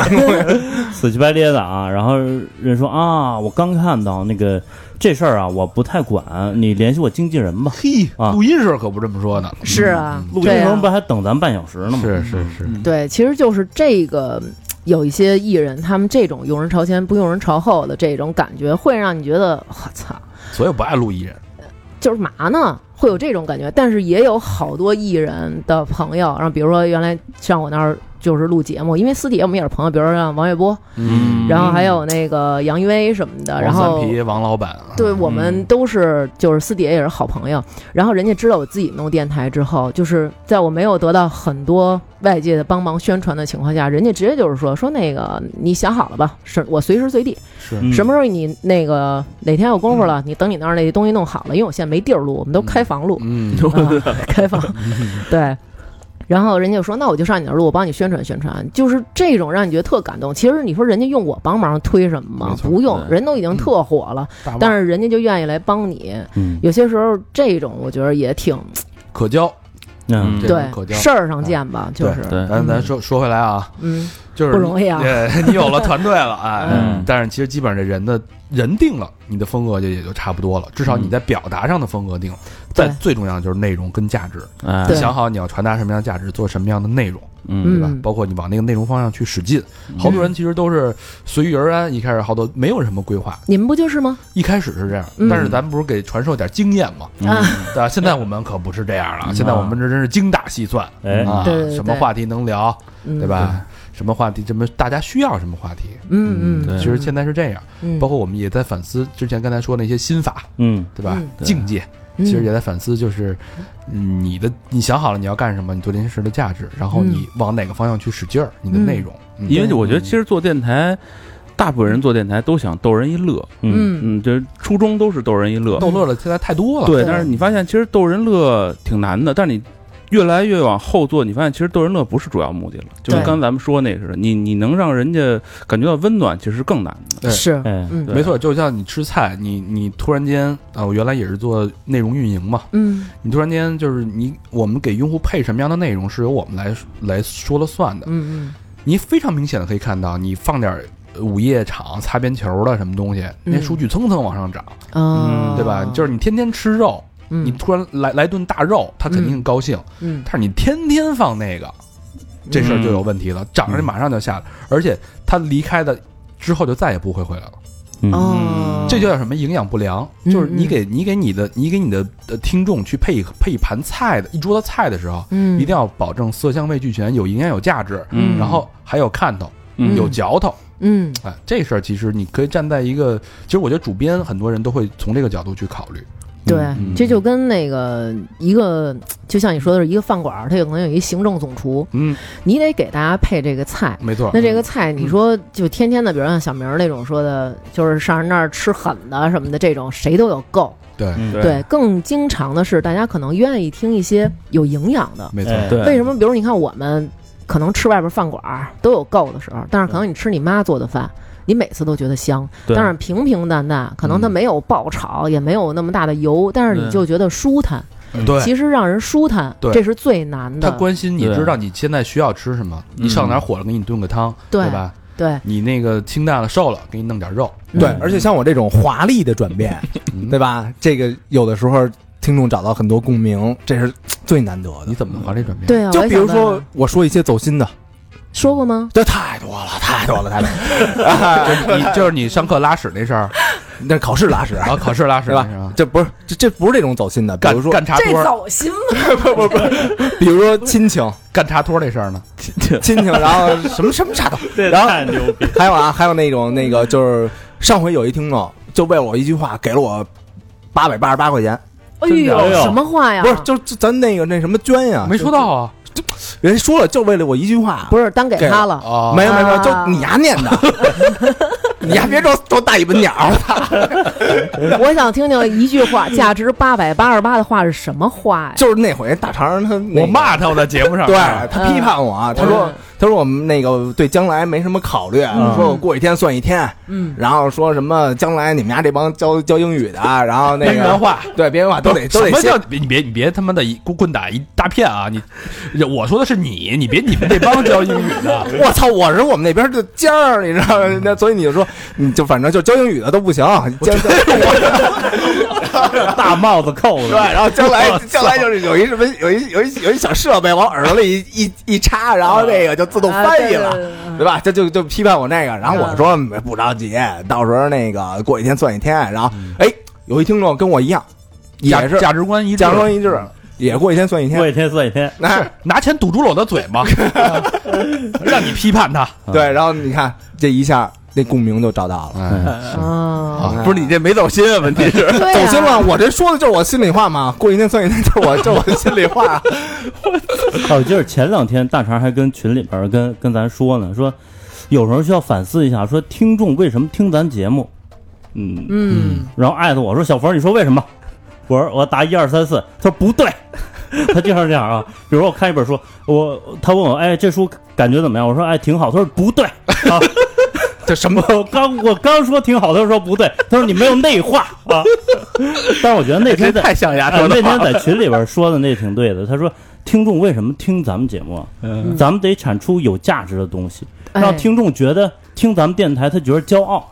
死乞白咧的啊。然后人说啊，我刚看到那个这事儿啊，我不太管，你联系我经纪人吧。嘿，啊录音时候可不这么说的，是啊，录音的时候不还等咱半小时呢吗？是是是，对，其实就是这个。有一些艺人，他们这种用人朝前不用人朝后的这种感觉，会让你觉得我操，所以我不爱录艺人，就是嘛呢？会有这种感觉。但是也有好多艺人的朋友，然后比如说原来上我那儿就是录节目，因为私底下我们也是朋友，比如说像王玥波，嗯。然后还有那个杨一威什么的，然后王三皮王老板，对我们都是就是私底下也是好朋友，然后人家知道我自己弄电台之后，就是在我没有得到很多外界的帮忙宣传的情况下，人家直接就是说说那个你想好了吧，是我随时随地，是。嗯什么时候你那个哪天有功夫了，你等你那儿那东西弄好了，因为我现在没地儿录，我们都开房录，嗯，啊开房，对。然后人家就说：“那我就上你那儿录，我帮你宣传宣传。”就是这种让你觉得特感动。其实你说人家用我帮忙推什么吗？不用，人都已经特火了，大但是人家就愿意来帮你。嗯。有些时候这种我觉得也挺可交，嗯。对事儿上见吧，就是。对。咱咱说说回来啊，嗯，就是不容易啊 对你有了团队了，哎，嗯但是其实基本上这人的人定了，你的风格就也就差不多了。至少你在表达上的风格定了。再最重要的就是内容跟价值，你想好你要传达什么样的价值，做什么样的内容，嗯对吧嗯？包括你往那个内容方向去使劲。好多人其实都是随遇而安，一开始好多没有什么规划，你们不就是吗？一开始是这样，嗯但是咱们不是给传授点经验嘛，嗯啊，对吧？现在我们可不是这样了，嗯现在我们这真是精打细算哎啊什么话题能聊，嗯对？吧？什么话题，什么大家需要什么话题，嗯嗯，其实现在是这样，嗯。包括我们也在反思之前刚才说那些心法，嗯。对吧？嗯？境界，嗯。其实也在反思，就是嗯你的你想好了你要干什么，你做这件事的价值，然后你往哪个方向去使劲儿，你的内容，嗯。因为我觉得其实做电台，大部分人做电台都想逗人一乐，嗯。嗯。嗯，就是初衷都是逗人一乐，逗乐的现在太多了，对但是你发现其实逗人乐挺难的，但是你越来越往后做，你发现其实逗人乐不是主要目的了，就跟刚才咱们说那似的，你你能让人家感觉到温暖，其实是更难的。对是，哎嗯。没错，就像你吃菜，你你突然间啊，我原来也是做内容运营嘛，嗯。你突然间就是你我们给用户配什么样的内容是由我们来来说了算的，嗯你非常明显的可以看到，你放点呃午夜场擦边球的什么东西，那嗯。数据蹭蹭往上涨，嗯，啊对吧？就是你天天吃肉，嗯你突然来来顿大肉，他肯定高兴。嗯但是你天天放那个，这事儿就有问题了，涨上去马上就下来，而且他离开的之后就再也不会回来了。嗯哦，这就叫什么营养不良？嗯就是你给你给你的你给你的呃听众去配配一盘菜的一桌子菜的时候，嗯一定要保证色香味俱全，有营养有价值，嗯然后还有看头，嗯有嚼头。嗯哎，这事儿其实你可以站在一个，其实我觉得主编很多人都会从这个角度去考虑。对，嗯这就跟那个一个，就像你说的是一个饭馆儿，它有可能有一行政总厨，嗯，你得给大家配这个菜。没错。那这个菜，你说就天天的，比如像小明儿那种说的，就是上人那儿吃狠的什么的，这种谁都有够。对，嗯对，更经常的是，大家可能愿意听一些有营养的。没错。为什么？比如你看我们可能吃外边饭馆儿都有够的时候，但是可能你吃你妈做的饭，你每次都觉得香，但是平平淡淡，可能它嗯没有爆炒，也没有那么大的油，但是你就觉得舒坦。对，其实让人舒坦，对这是最难的他。关心你知道你现在需要吃什么，你上哪儿火了给你炖个汤，对对吧？对，你那个清淡了瘦了，给你弄点肉，对嗯，而且像我这种华丽的转变，嗯对吧？这个有的时候听众找到很多共鸣，这是最难得的你。怎么华丽转变？对啊，就比如说，我说一些走心的，说过吗？这太多了，太多了，太多了。就是你 就是你上课拉屎那事儿，那考试拉屎，啊考试拉屎对吧那是吧？这不是这这不是这种走心的，比如说干茶托儿，走心吗？比如说亲情，干茶托儿那事儿呢？亲情，然后什么什么啥都，这然后太牛逼，还有啊，还有那种那个就是上回有一听众就为了我一句话给了我八百八十八块钱，哎呦，呦什么话呀？不是就就咱那个那什么捐呀，没收到啊？人家说了就为了我一句话，不是单给他了。哦，没有没有没有，啊就你丫念的，你丫别装装大尾巴鸟儿，我想听听一句话，价值八百八十八的话是什么话呀？就是那回大肠他那个我骂他，我在节目上。对他批判我，他说他说我们那个对将来没什么考虑，说我过一天算一天，嗯，然后说什么将来你们家这帮教教英语的，然后那边缘个化。对边缘化都得都得先什么叫你别你别他妈的一棍棍打一大片啊！你 我说的是你，你别你们这帮教英语的。我操，我是我们那边的尖儿，你知道吗？那所以你就说，你就反正就教英语的都不行，将 大帽子扣子对，，然后将来将来就是有一什么有一有一有一小设备往耳朵里一一一插，然后那个就自动翻译了。啊对吧？这就就批判我那个，然后我说不着急，到时候那个过一天算一天。然后哎，有一听众跟我一样，也是价值观一致，价值观一致，也过一天算一天。过一天算一天，那拿钱堵住了我的嘴吗？让你批判他。对，然后你看这一下，那共鸣就找到了。哎，啊，不是你这没走心啊？问题是，啊走心了，我这说的就是我心里话嘛。过一天算一天，就 是我就我的心里话。哦，就是前两天大肠还跟群里边儿跟跟咱说呢，说有时候需要反思一下，说听众为什么听咱节目，嗯，嗯，然后艾特我说小冯，你说为什么？我说我答一二三四，他说不对，他经常这样啊。比如说我看一本书，我他问我，哎，这书感觉怎么样？我说哎挺好，他说不对啊。这什么？我刚我刚说挺好，他说不对，他说你没有内化啊。但是我觉得那天在太象牙哎，那天在群里边说的那挺对的。他说，听众为什么听咱们节目啊？嗯咱们得产出有价值的东西，哎让听众觉得听咱们电台他觉得骄傲。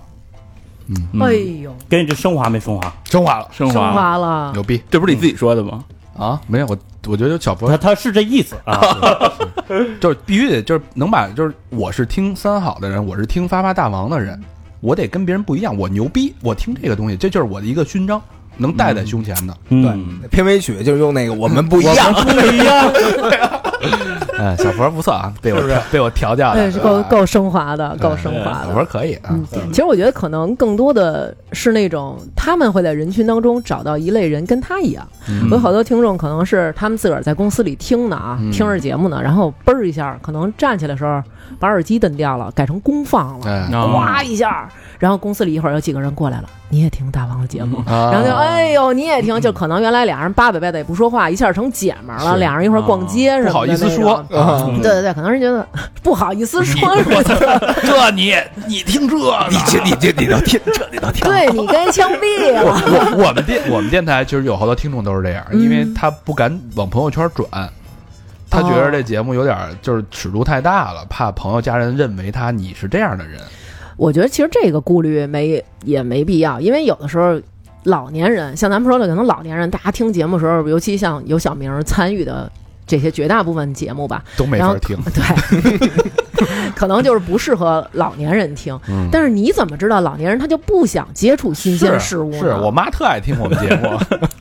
嗯，哎呦，给你这升华没升华？升华了，升升华了，华了，牛逼这不是你自己说的吗？啊！没有我，我觉得小博他他是这意思啊。就是必须得就是能把就是我是听三好的人，我是听发发大王的人，我得跟别人不一样，我牛逼，我听这个东西，这就是我的一个勋章，能戴在胸前的。嗯，片尾曲就是用那个我们不一样。不一样。哎，小佛不错啊，被我调被我调教对，的，是够够升华的，够升华的小的。佛可以啊。嗯，其实我觉得可能更多的是那种他们会在人群当中找到一类人跟他一样。嗯我有好多听众可能是他们自个儿在公司里听呢啊，嗯听着节目呢，然后嘣儿一下，可能站起来的时候把耳机蹬掉了，改成公放了，哎哗一下，然后公司里一会儿有几个人过来了，你也听大王的节目。啊然后就哎呦，你也听，就可能原来俩人巴巴巴的也不说话，一下成姐们儿了，俩人一会儿逛街什么的不好意思说，啊对对对，可能是觉得不好意思说似的，这你你听这个，你这你这你都听这你都听。对你该枪毙了。我我们电我们电台其实有好多听众都是这样，嗯因为他不敢往朋友圈转，他觉得这节目有点就是尺度太大了，怕朋友家人认为他你是这样的人。我觉得其实这个顾虑没也没必要，因为有的时候老年人，像咱们说的，可能老年人大家听节目的时候，尤其像有小明参与的这些绝大部分节目吧，都没然后法听，对，可能就是不适合老年人听。嗯但是你怎么知道老年人他就不想接触新鲜事物呢？是我妈特爱听我们节目，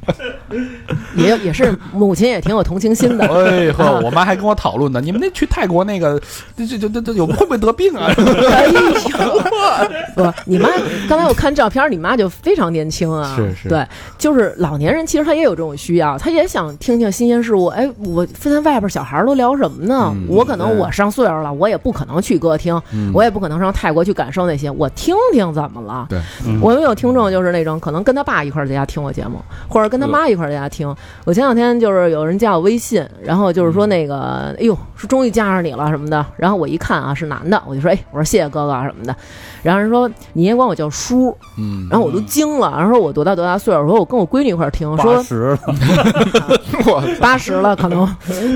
也也是母亲也挺有同情心的。哎呵，啊我妈还跟我讨论呢，你们那去泰国那个，这这这这有会不会得病啊？哎呦，不，你妈刚才我看照片，你妈就非常年轻啊。是是对，就是老年人，其实他也有这种需要，他也想听听新鲜事物。哎，我现在外边小孩都聊什么呢？嗯我可能我上岁数了，我也不可能去歌厅，我也不可能上泰国去感受那些，我听听怎么了？对，嗯我们有听众就是那种可能跟他爸一块儿在家听我节目，或者跟他妈一块儿在家听。我前两天就是有人加我微信，然后就是说那个，哎呦，说终于加上你了什么的。然后我一看啊是男的，我就说，哎，我说谢谢哥哥什么的。然后人说你也管我叫叔，嗯，然后我都惊了，然后说我多大多大岁数？我说我跟我闺女一块儿听，八说十，八十了可能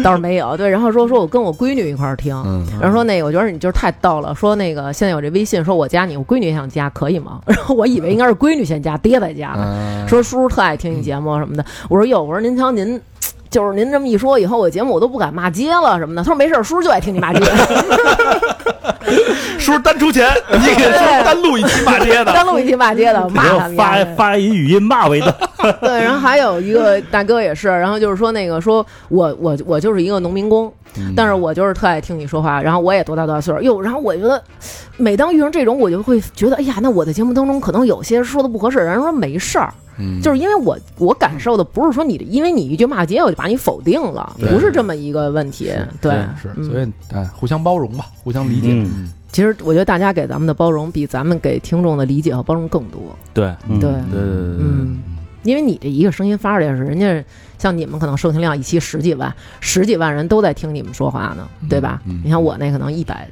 倒是没有，对。然后说说我跟我闺女一块儿听，嗯然后说那个我觉得你就是太逗了，说那个现在有这微信，说我加你，我闺女也想加，可以吗？然后我以为应该是闺女先加，爹再加呢。嗯说叔叔特爱听你节目什么的。我说哟，我说您瞧您。就是您这么一说，以后我节目我都不敢骂街了什么的。他说没事，叔叔就爱听你骂街，叔单出钱，你给叔单录一期骂街的。单录一期骂街的，骂发。发一语音骂我一顿。对，然后还有一个大哥也是，然后就是说那个说我我我就是一个农民工，但是我就是特爱听你说话，然后我也多大多大岁数，哟，然后我觉得每当遇上这种，我就会觉得，哎呀，那我的节目当中可能有些说的不合适，人说没事儿，嗯就是因为我我感受的不是说你的，因为你一句骂街我就把你否定了，不是这么一个问题，对，是，嗯所以哎，互相包容吧，互相理解。嗯。其实我觉得大家给咱们的包容比咱们给听众的理解和包容更多，对嗯。对，对对对对，嗯，因为你这一个声音发出来是，人家像你们可能收听量一期十几万，十几万人都在听你们说话呢，对吧？嗯。你像我那可能一百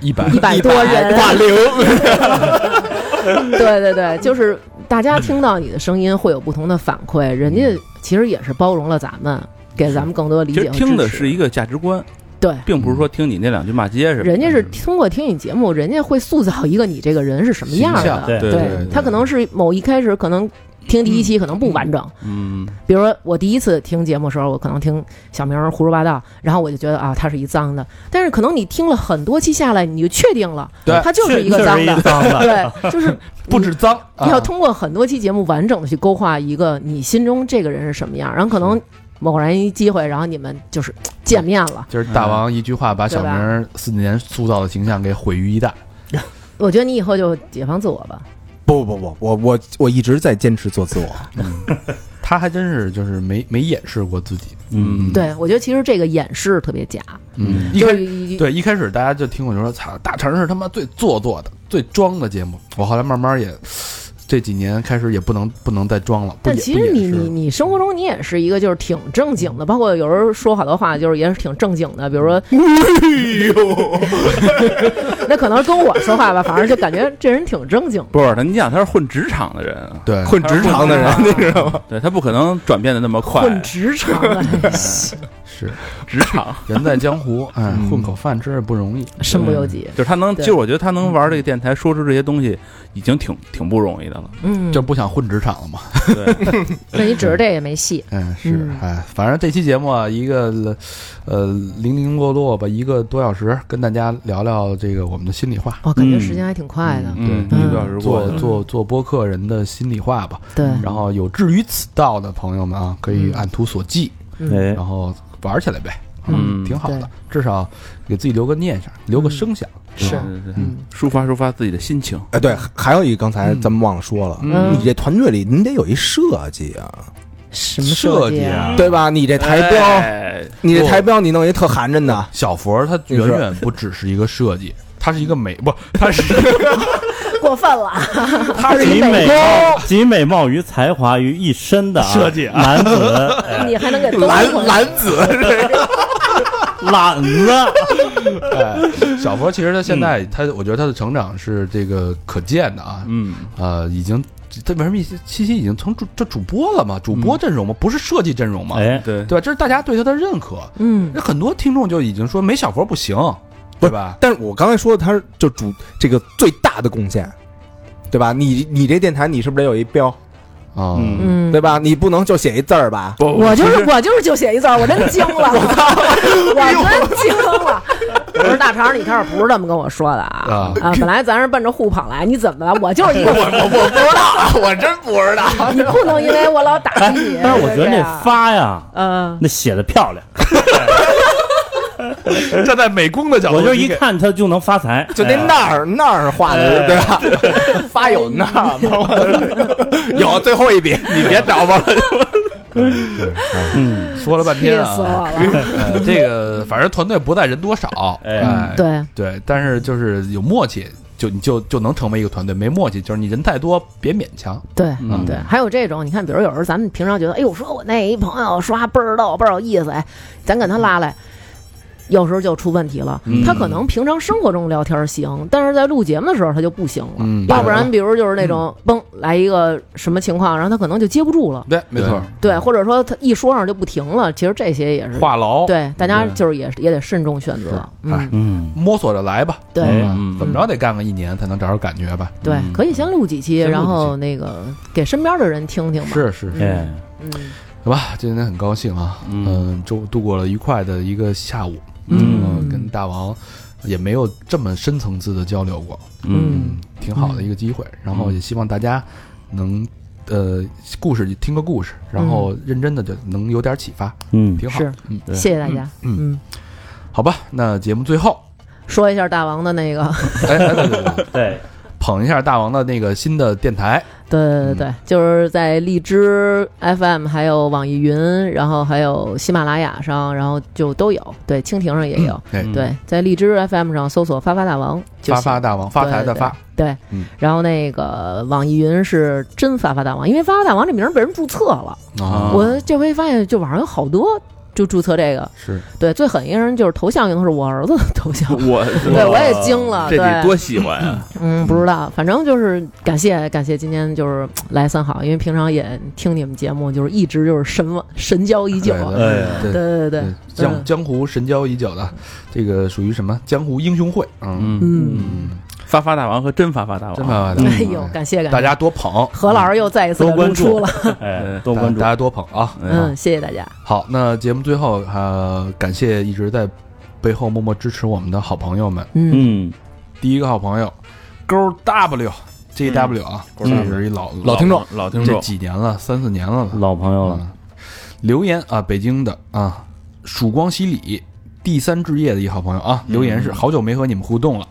一百。一百多人，大刘，对对对，就是大家听到你的声音会有不同的反馈，人家其实也是包容了咱们，给咱们更多的理其实解。听的是一个价值观，对。并不是说听你那两句骂街什么的。人家是通过听你节目，人家会塑造一个你这个人是什么样的。对对对他可能是某一开始可能听第一期可能不完整，嗯，比如说我第一次听节目的时候，我可能听小明儿胡说八道，然后我就觉得啊，他是一脏的。但是可能你听了很多期下来，你就确定了，对他就是一个脏的。对，就是不止脏，你要啊通过很多期节目完整的去勾画一个你心中这个人是什么样，然后可能某然一机会，然后你们就是见面了。就是大王一句话把小明儿四年塑造的形象给毁于一旦。我觉得你以后就解放自我吧。不不不，我我我一直在坚持做自我。他还真是就是没没掩饰过自己。嗯，对，我觉得其实这个掩饰特别假，嗯，一就开是一对一开始大家就听我就说，操，大成是他妈最做作的、最装的节目。我后来慢慢也这几年开始也不能不能再装了。不但其实你你你生活中你也是一个就是挺正经的，包括有时候说好多话就是也是挺正经的，比如说，哎呦 那可能跟我说话吧，反正就感觉这人挺正经的。不是他，你想他是混职场的人啊，对混职场的人，你知道吗？对他不可能转变的那么快。混职场的，是 职场 人在江湖，哎，嗯混口饭吃也不容易。身不由己。就是他能，对其实我觉得他能玩这个电台，说出这些东西，已经挺挺不容易的了。嗯，就不想混职场了嘛。对，那你指着这也没戏。嗯，是嗯，哎，反正这期节目啊，一个呃零零落落吧，一个多小时，跟大家聊聊这个我们的心里话，我感觉时间还挺快的。嗯，对一个小时过做。做做播客人的心里话吧。对，然后有志于此道的朋友们啊，可以嗯按图索骥，然，后玩起来呗，嗯挺好的，至少给自己留个念想，留个声响。是对对对。嗯。抒发抒发自己的心情。哎，对，还有一个刚才咱们忘了说了，嗯。你这团队里你得有一设计啊，什么设计计啊对吧？你这台标，哎。你这台标你弄一特寒碜的，小佛他远远不只是一个设计，他是一个美不，他是 过分了。他是一集美貌集美貌与才华于一身的啊设计啊。男子，哎。你还能给兜蓝回来？蓝子，懒子，哎，小佛其实他现在他，我觉得他的成长是这个可见的啊，嗯，呃，已经他为什么七七已经成主这主播了嘛，主播阵容嘛，不是设计阵容嘛，哎，对，对吧？这是大家对他的认可。嗯，那很多听众就已经说没小佛不行，对吧？但是我刚才说的，他是就主这个最大的贡献，对吧？你你这电台你是不是得有一标，啊，嗯嗯，对吧？你不能就写一字儿吧？不我就是我就是就写一字儿，我真惊了，我操，我真惊了。我说大肠，你开始不是这么跟我说的啊啊啊！本来咱是奔着互捧来，你怎么了？我就是一个，我我不知道，我真不知道。你不能因为我老打击你。但是我觉得那发呀，嗯，那写的漂亮，站在美工的角度，我就一看他就能发财。就那哎那儿那儿画的，对吧？发有那儿吗？有最后一笔，你别找吧。嗯，说了半天啊。呃，这个反正团队不在人多少，哎哎，对，对，但是就是有默契，就你就就能成为一个团队。没默契，就是你人太多，别勉强。对嗯对，还有这种，你看，比如有时候咱们平常觉得，哎呦，说我那一朋友说话倍儿逗，倍儿有意思，哎，咱给他拉来。有时候就出问题了，嗯他可能平常生活中聊天行，但是在录节目的时候他就不行了。嗯要不然，比如就是那种嘣来一个什么情况，然后他可能就接不住了，对，没错，对，或者说他一说上就不停了。其实这些也是话痨，对大家就是也也得慎重选择。哎嗯，嗯，摸索着来吧。对怎么着得干个一年才能找着感觉吧？对，可以先录几期，然后那个给身边的人听听吧。是是，哎，嗯，好吧，今天很高兴啊，嗯嗯，度度过了愉快的一个下午，嗯。跟大王也没有这么深层次的交流过，嗯，挺好的一个机会。然后也希望大家能，呃，故事听个故事，然后认真的就能有点启发，嗯，挺好。是嗯，谢谢大家。嗯。嗯，好吧，那节目最后，说一下大王的那个，哎，哎对对对，对，捧一下大王的那个新的电台，对对对，就是在荔枝 FM，还有网易云，然后还有喜马拉雅上，然后就都有。对，蜻蜓上也有。哎，嗯对，在荔枝 FM 上搜索“发发大王”就发行。发大王，发财的发，对，嗯然后那个网易云是真发发大王，因为发发大王这名儿被人注册了。啊，我这回发现，就网上有好多就注册这个。是对，最狠一个人就是头像用的是我儿子的头像。我对，我也惊了。这得对，多喜欢啊！嗯，不知道，反正就是感谢感谢今天就是来三好，因为平常也听你们节目，就是一直就是神往神交已久。对对对对对对，江嗯江湖神交已久的，这个属于什么江湖英雄会？嗯嗯嗯，嗯，发发大王和真发发大王，真发发大王，哎呦，感谢感谢，大家多捧，何老师又再一次给多关出了，哎，多关注。大，家多捧。啊！嗯，谢谢大家，好，那节目最后呃，感谢一直在背后默默支持我们的好朋友们。嗯。嗯，第一个好朋友勾 W J W 啊，嗯这是一老老听众，老听众，这几年了，三四年了。老朋友了，嗯。留言啊，北京的啊，曙光洗礼第三置业的一好朋友啊，留言是好久没和你们互动了。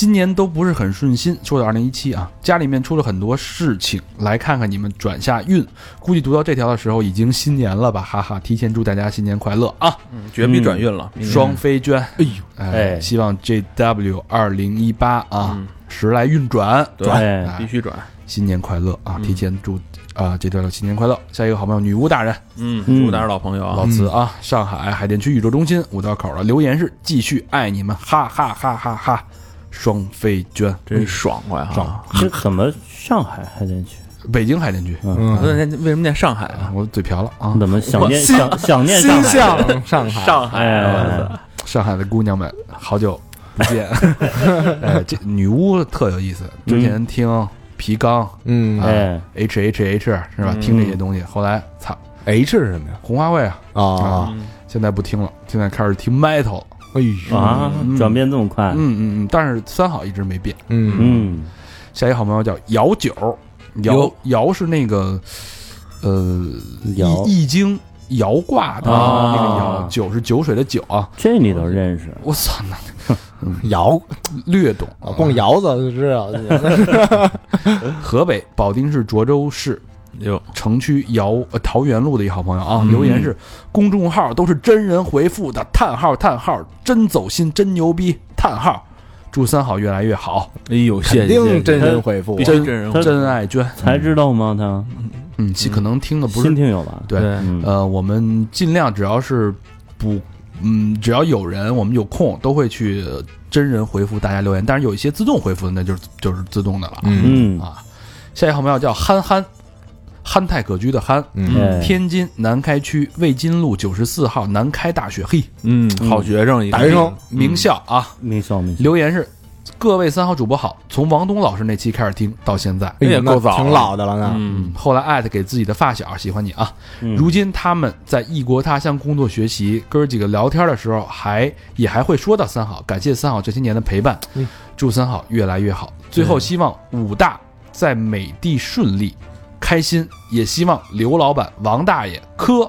今年都不是很顺心，说的二零一七啊，家里面出了很多事情，来看看你们转下运。估计读到这条的时候已经新年了吧，哈哈！提前祝大家新年快乐啊！嗯绝逼转运了，双飞娟，哎呦，哎希望 JW 二零一八啊嗯，时来运转，对哎必须转，新年快乐啊！嗯提前祝啊这段新年快乐。下一个好朋友女巫大人，嗯，女巫大人老朋友啊老，慈啊，上海海淀区宇宙中心五道口的留言是继续爱你们，哈哈哈哈哈！双飞娟，真爽快爽哈！这怎么上海海淀区？北京海淀区嗯，那那为什么念上海啊啊？，我嘴瓢了啊！怎么想念想想念心上海？向上海，上海上海的姑娘们，好久不见。哎，这女巫特有意思，之前听皮刚嗯哎，H H H 是吧？嗯听这些东西，后来操，H 是什么呀？红花会啊，啊，嗯现在不听了，现在开始听 metal 了。哎呦，啊嗯，转变这么快，嗯嗯嗯，但是三好一直没变。嗯。嗯，下一个好朋友叫姚九，姚姚是那个呃易易经姚卦的啊。那个姚，九是酒水的酒啊。这你都认识？我操，那 姚。略懂啊，光窑子就知道，河北保定市涿州市哟，城区姚呃桃园路的一好朋友啊，嗯。留言是公众号都是真人回复的，叹号叹号，真走心，真牛逼，叹号，祝三好越来越好，哎呦，谢谢，谢谢定真人回复。真人真爱娟，才知道吗？他？嗯，其可能听的不新是听友吧？对，嗯。呃，我们尽量只要是不，嗯，只要有人，我们有空都会去真人回复大家留言，但是有一些自动回复的，那就是就是自动的了。嗯，啊，下一个好朋友叫憨憨，憨态可掬的憨，嗯。哎。天津南开区卫津路九十四号南开大学，嘿，嗯，好学生，一个大学生名校啊。名校名校，留言是各位三好主播好，从王东老师那期开始听到现在，也够早挺老的了呢。嗯，后来艾特给自己的发小，喜欢你啊。嗯。如今他们在异国他乡工作学习，哥儿几个聊天的时候还也还会说到三好，感谢三好这些年的陪伴，嗯。祝三好越来越好。最后希望武大在美的顺利、开心，也希望刘老板、王大爷、柯。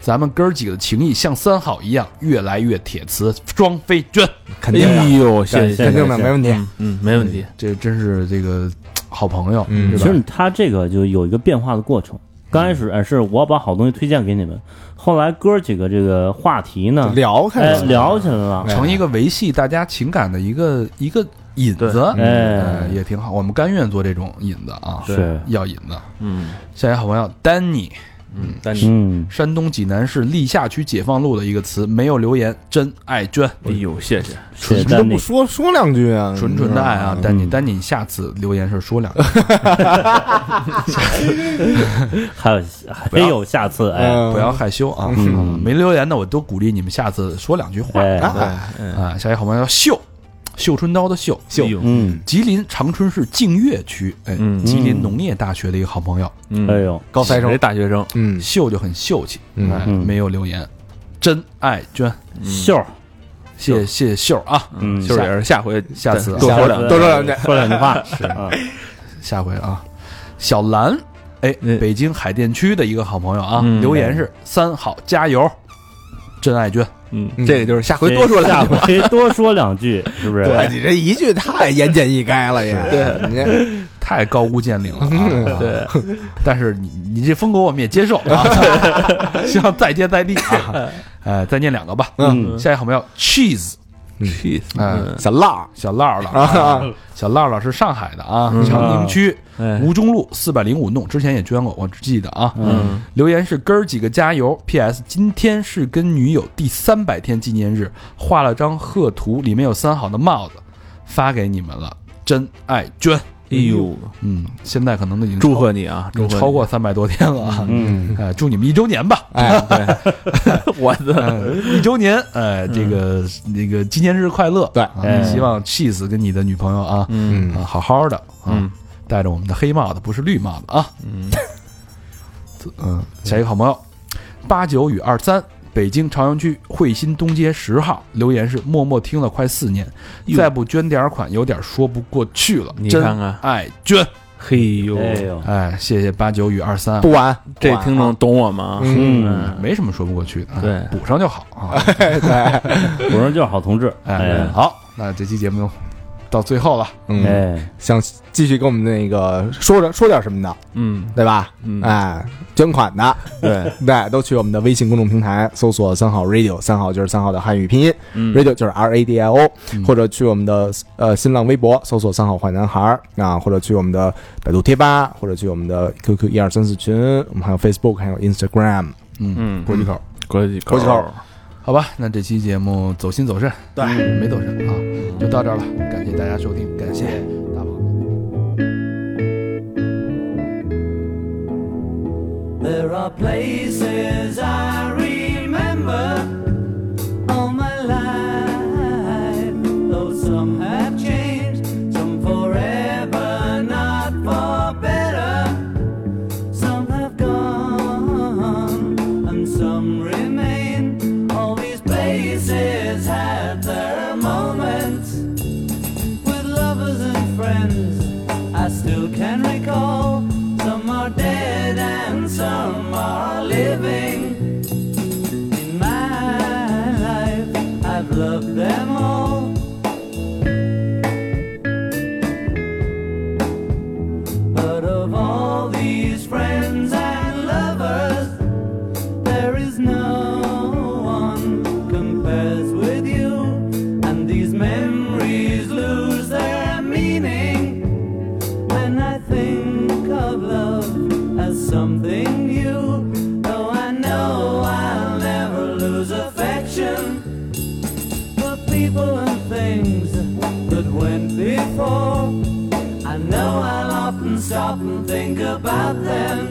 咱们哥儿几个的情谊像三好一样越来越铁瓷双飞娟，肯定的，哎呦，谢谢，肯定的，没问题。嗯嗯，没问题。这真是这个好朋友，嗯？其实他这个就有一个变化的过程。刚开始哎是我把好东西推荐给你们，后来哥几个这个话题呢，聊开了，哎聊起来了，哎成一个维系大家情感的一个一个引子，哎呃，也挺好。我们甘愿做这种引子啊，是。要引子。嗯。下一位好朋友丹尼，嗯，但你嗯，山东济南市历下区解放路的一个词，没有留言，真爱娟，哎呦，谢谢。什么都谢谢丹尼，不说，说两句啊，纯纯的爱啊，嗯。丹尼，丹尼，下次留言时说两句，还有还有下次哎，嗯。不要害羞啊。没留言的我都鼓励你们下次说两句话。哎。下一位好朋友秀，绣春刀的绣，嗯，吉林长春市净月区，哎，嗯。吉林农业大学的一个好朋友，嗯，哎呦，高材生，大学生，嗯。秀就很秀气，嗯。没有留言，真爱娟，秀。儿，谢谢秀啊，嗯，就是也是下回下次多说两句。多说两句。说两句话，是。啊，下回啊，小兰，哎，嗯。北京海淀区的一个好朋友啊，嗯。留言是三好加油，真爱娟，嗯嗯，这个就是下回多说两句下。回多说两句，是不是？对你这一句太言简意赅了也，对，你太高屋建瓴了啊！对，但是你你这风格我们也接受啊，希望再接再厉啊！呃，再念两个吧。嗯下一个好朋友 cheese，气死哎嗯小浪小浪浪啊，小浪浪是上海的啊，嗯长宁区哎吴中路四百零五弄，之前也捐过，我记得啊。嗯，留言是哥儿几个加油。P.S. 今天是跟女友第三百天纪念日，画了张贺图，里面有三好的帽子，发给你们了，真爱娟。哎呦，嗯，现在可能都已经祝贺你啊！祝贺超过三百多天了啊。嗯，哎，祝你们一周年吧！哎，我的，呃一周年，哎，这个那个纪念日快乐！对希望 Cheese 跟你的女朋友啊，嗯啊，好好的啊嗯，戴着我们的黑帽子，不是绿帽子啊。嗯，嗯，下一个好朋友，八九与二三，北京朝阳区汇新东街十号，留言是默默听了快四年，再不捐点款，有点说不过去了。你看看。爱捐，嘿呦，哎谢谢八九与二三，不晚，这听众懂我吗？嗯，没什么说不过去的，啊对。补上就好啊。对，补上就是好同志，哎哎，好，那这期节目到最后了，嗯，哎，想继续跟我们那个说点说点什么的，嗯。对吧？嗯，哎，捐款的，对，对，都去我们的微信公众平台搜索“三好 radio”，三好就是三好的汉语拼音嗯，radio 就是 R A D I O，嗯。或者去我们的呃新浪微博搜索“三好坏男孩儿”啊，或者去我们的百度贴吧，或者去我们的 QQ 一二三四群，我们还有 Facebook，还有 Instagram。嗯，嗯，国际口，国际国际口好吧，那这期节目走心走肾，对没走肾啊，就到这儿了，感谢大家收听，感谢大宝。There are places I remember about them.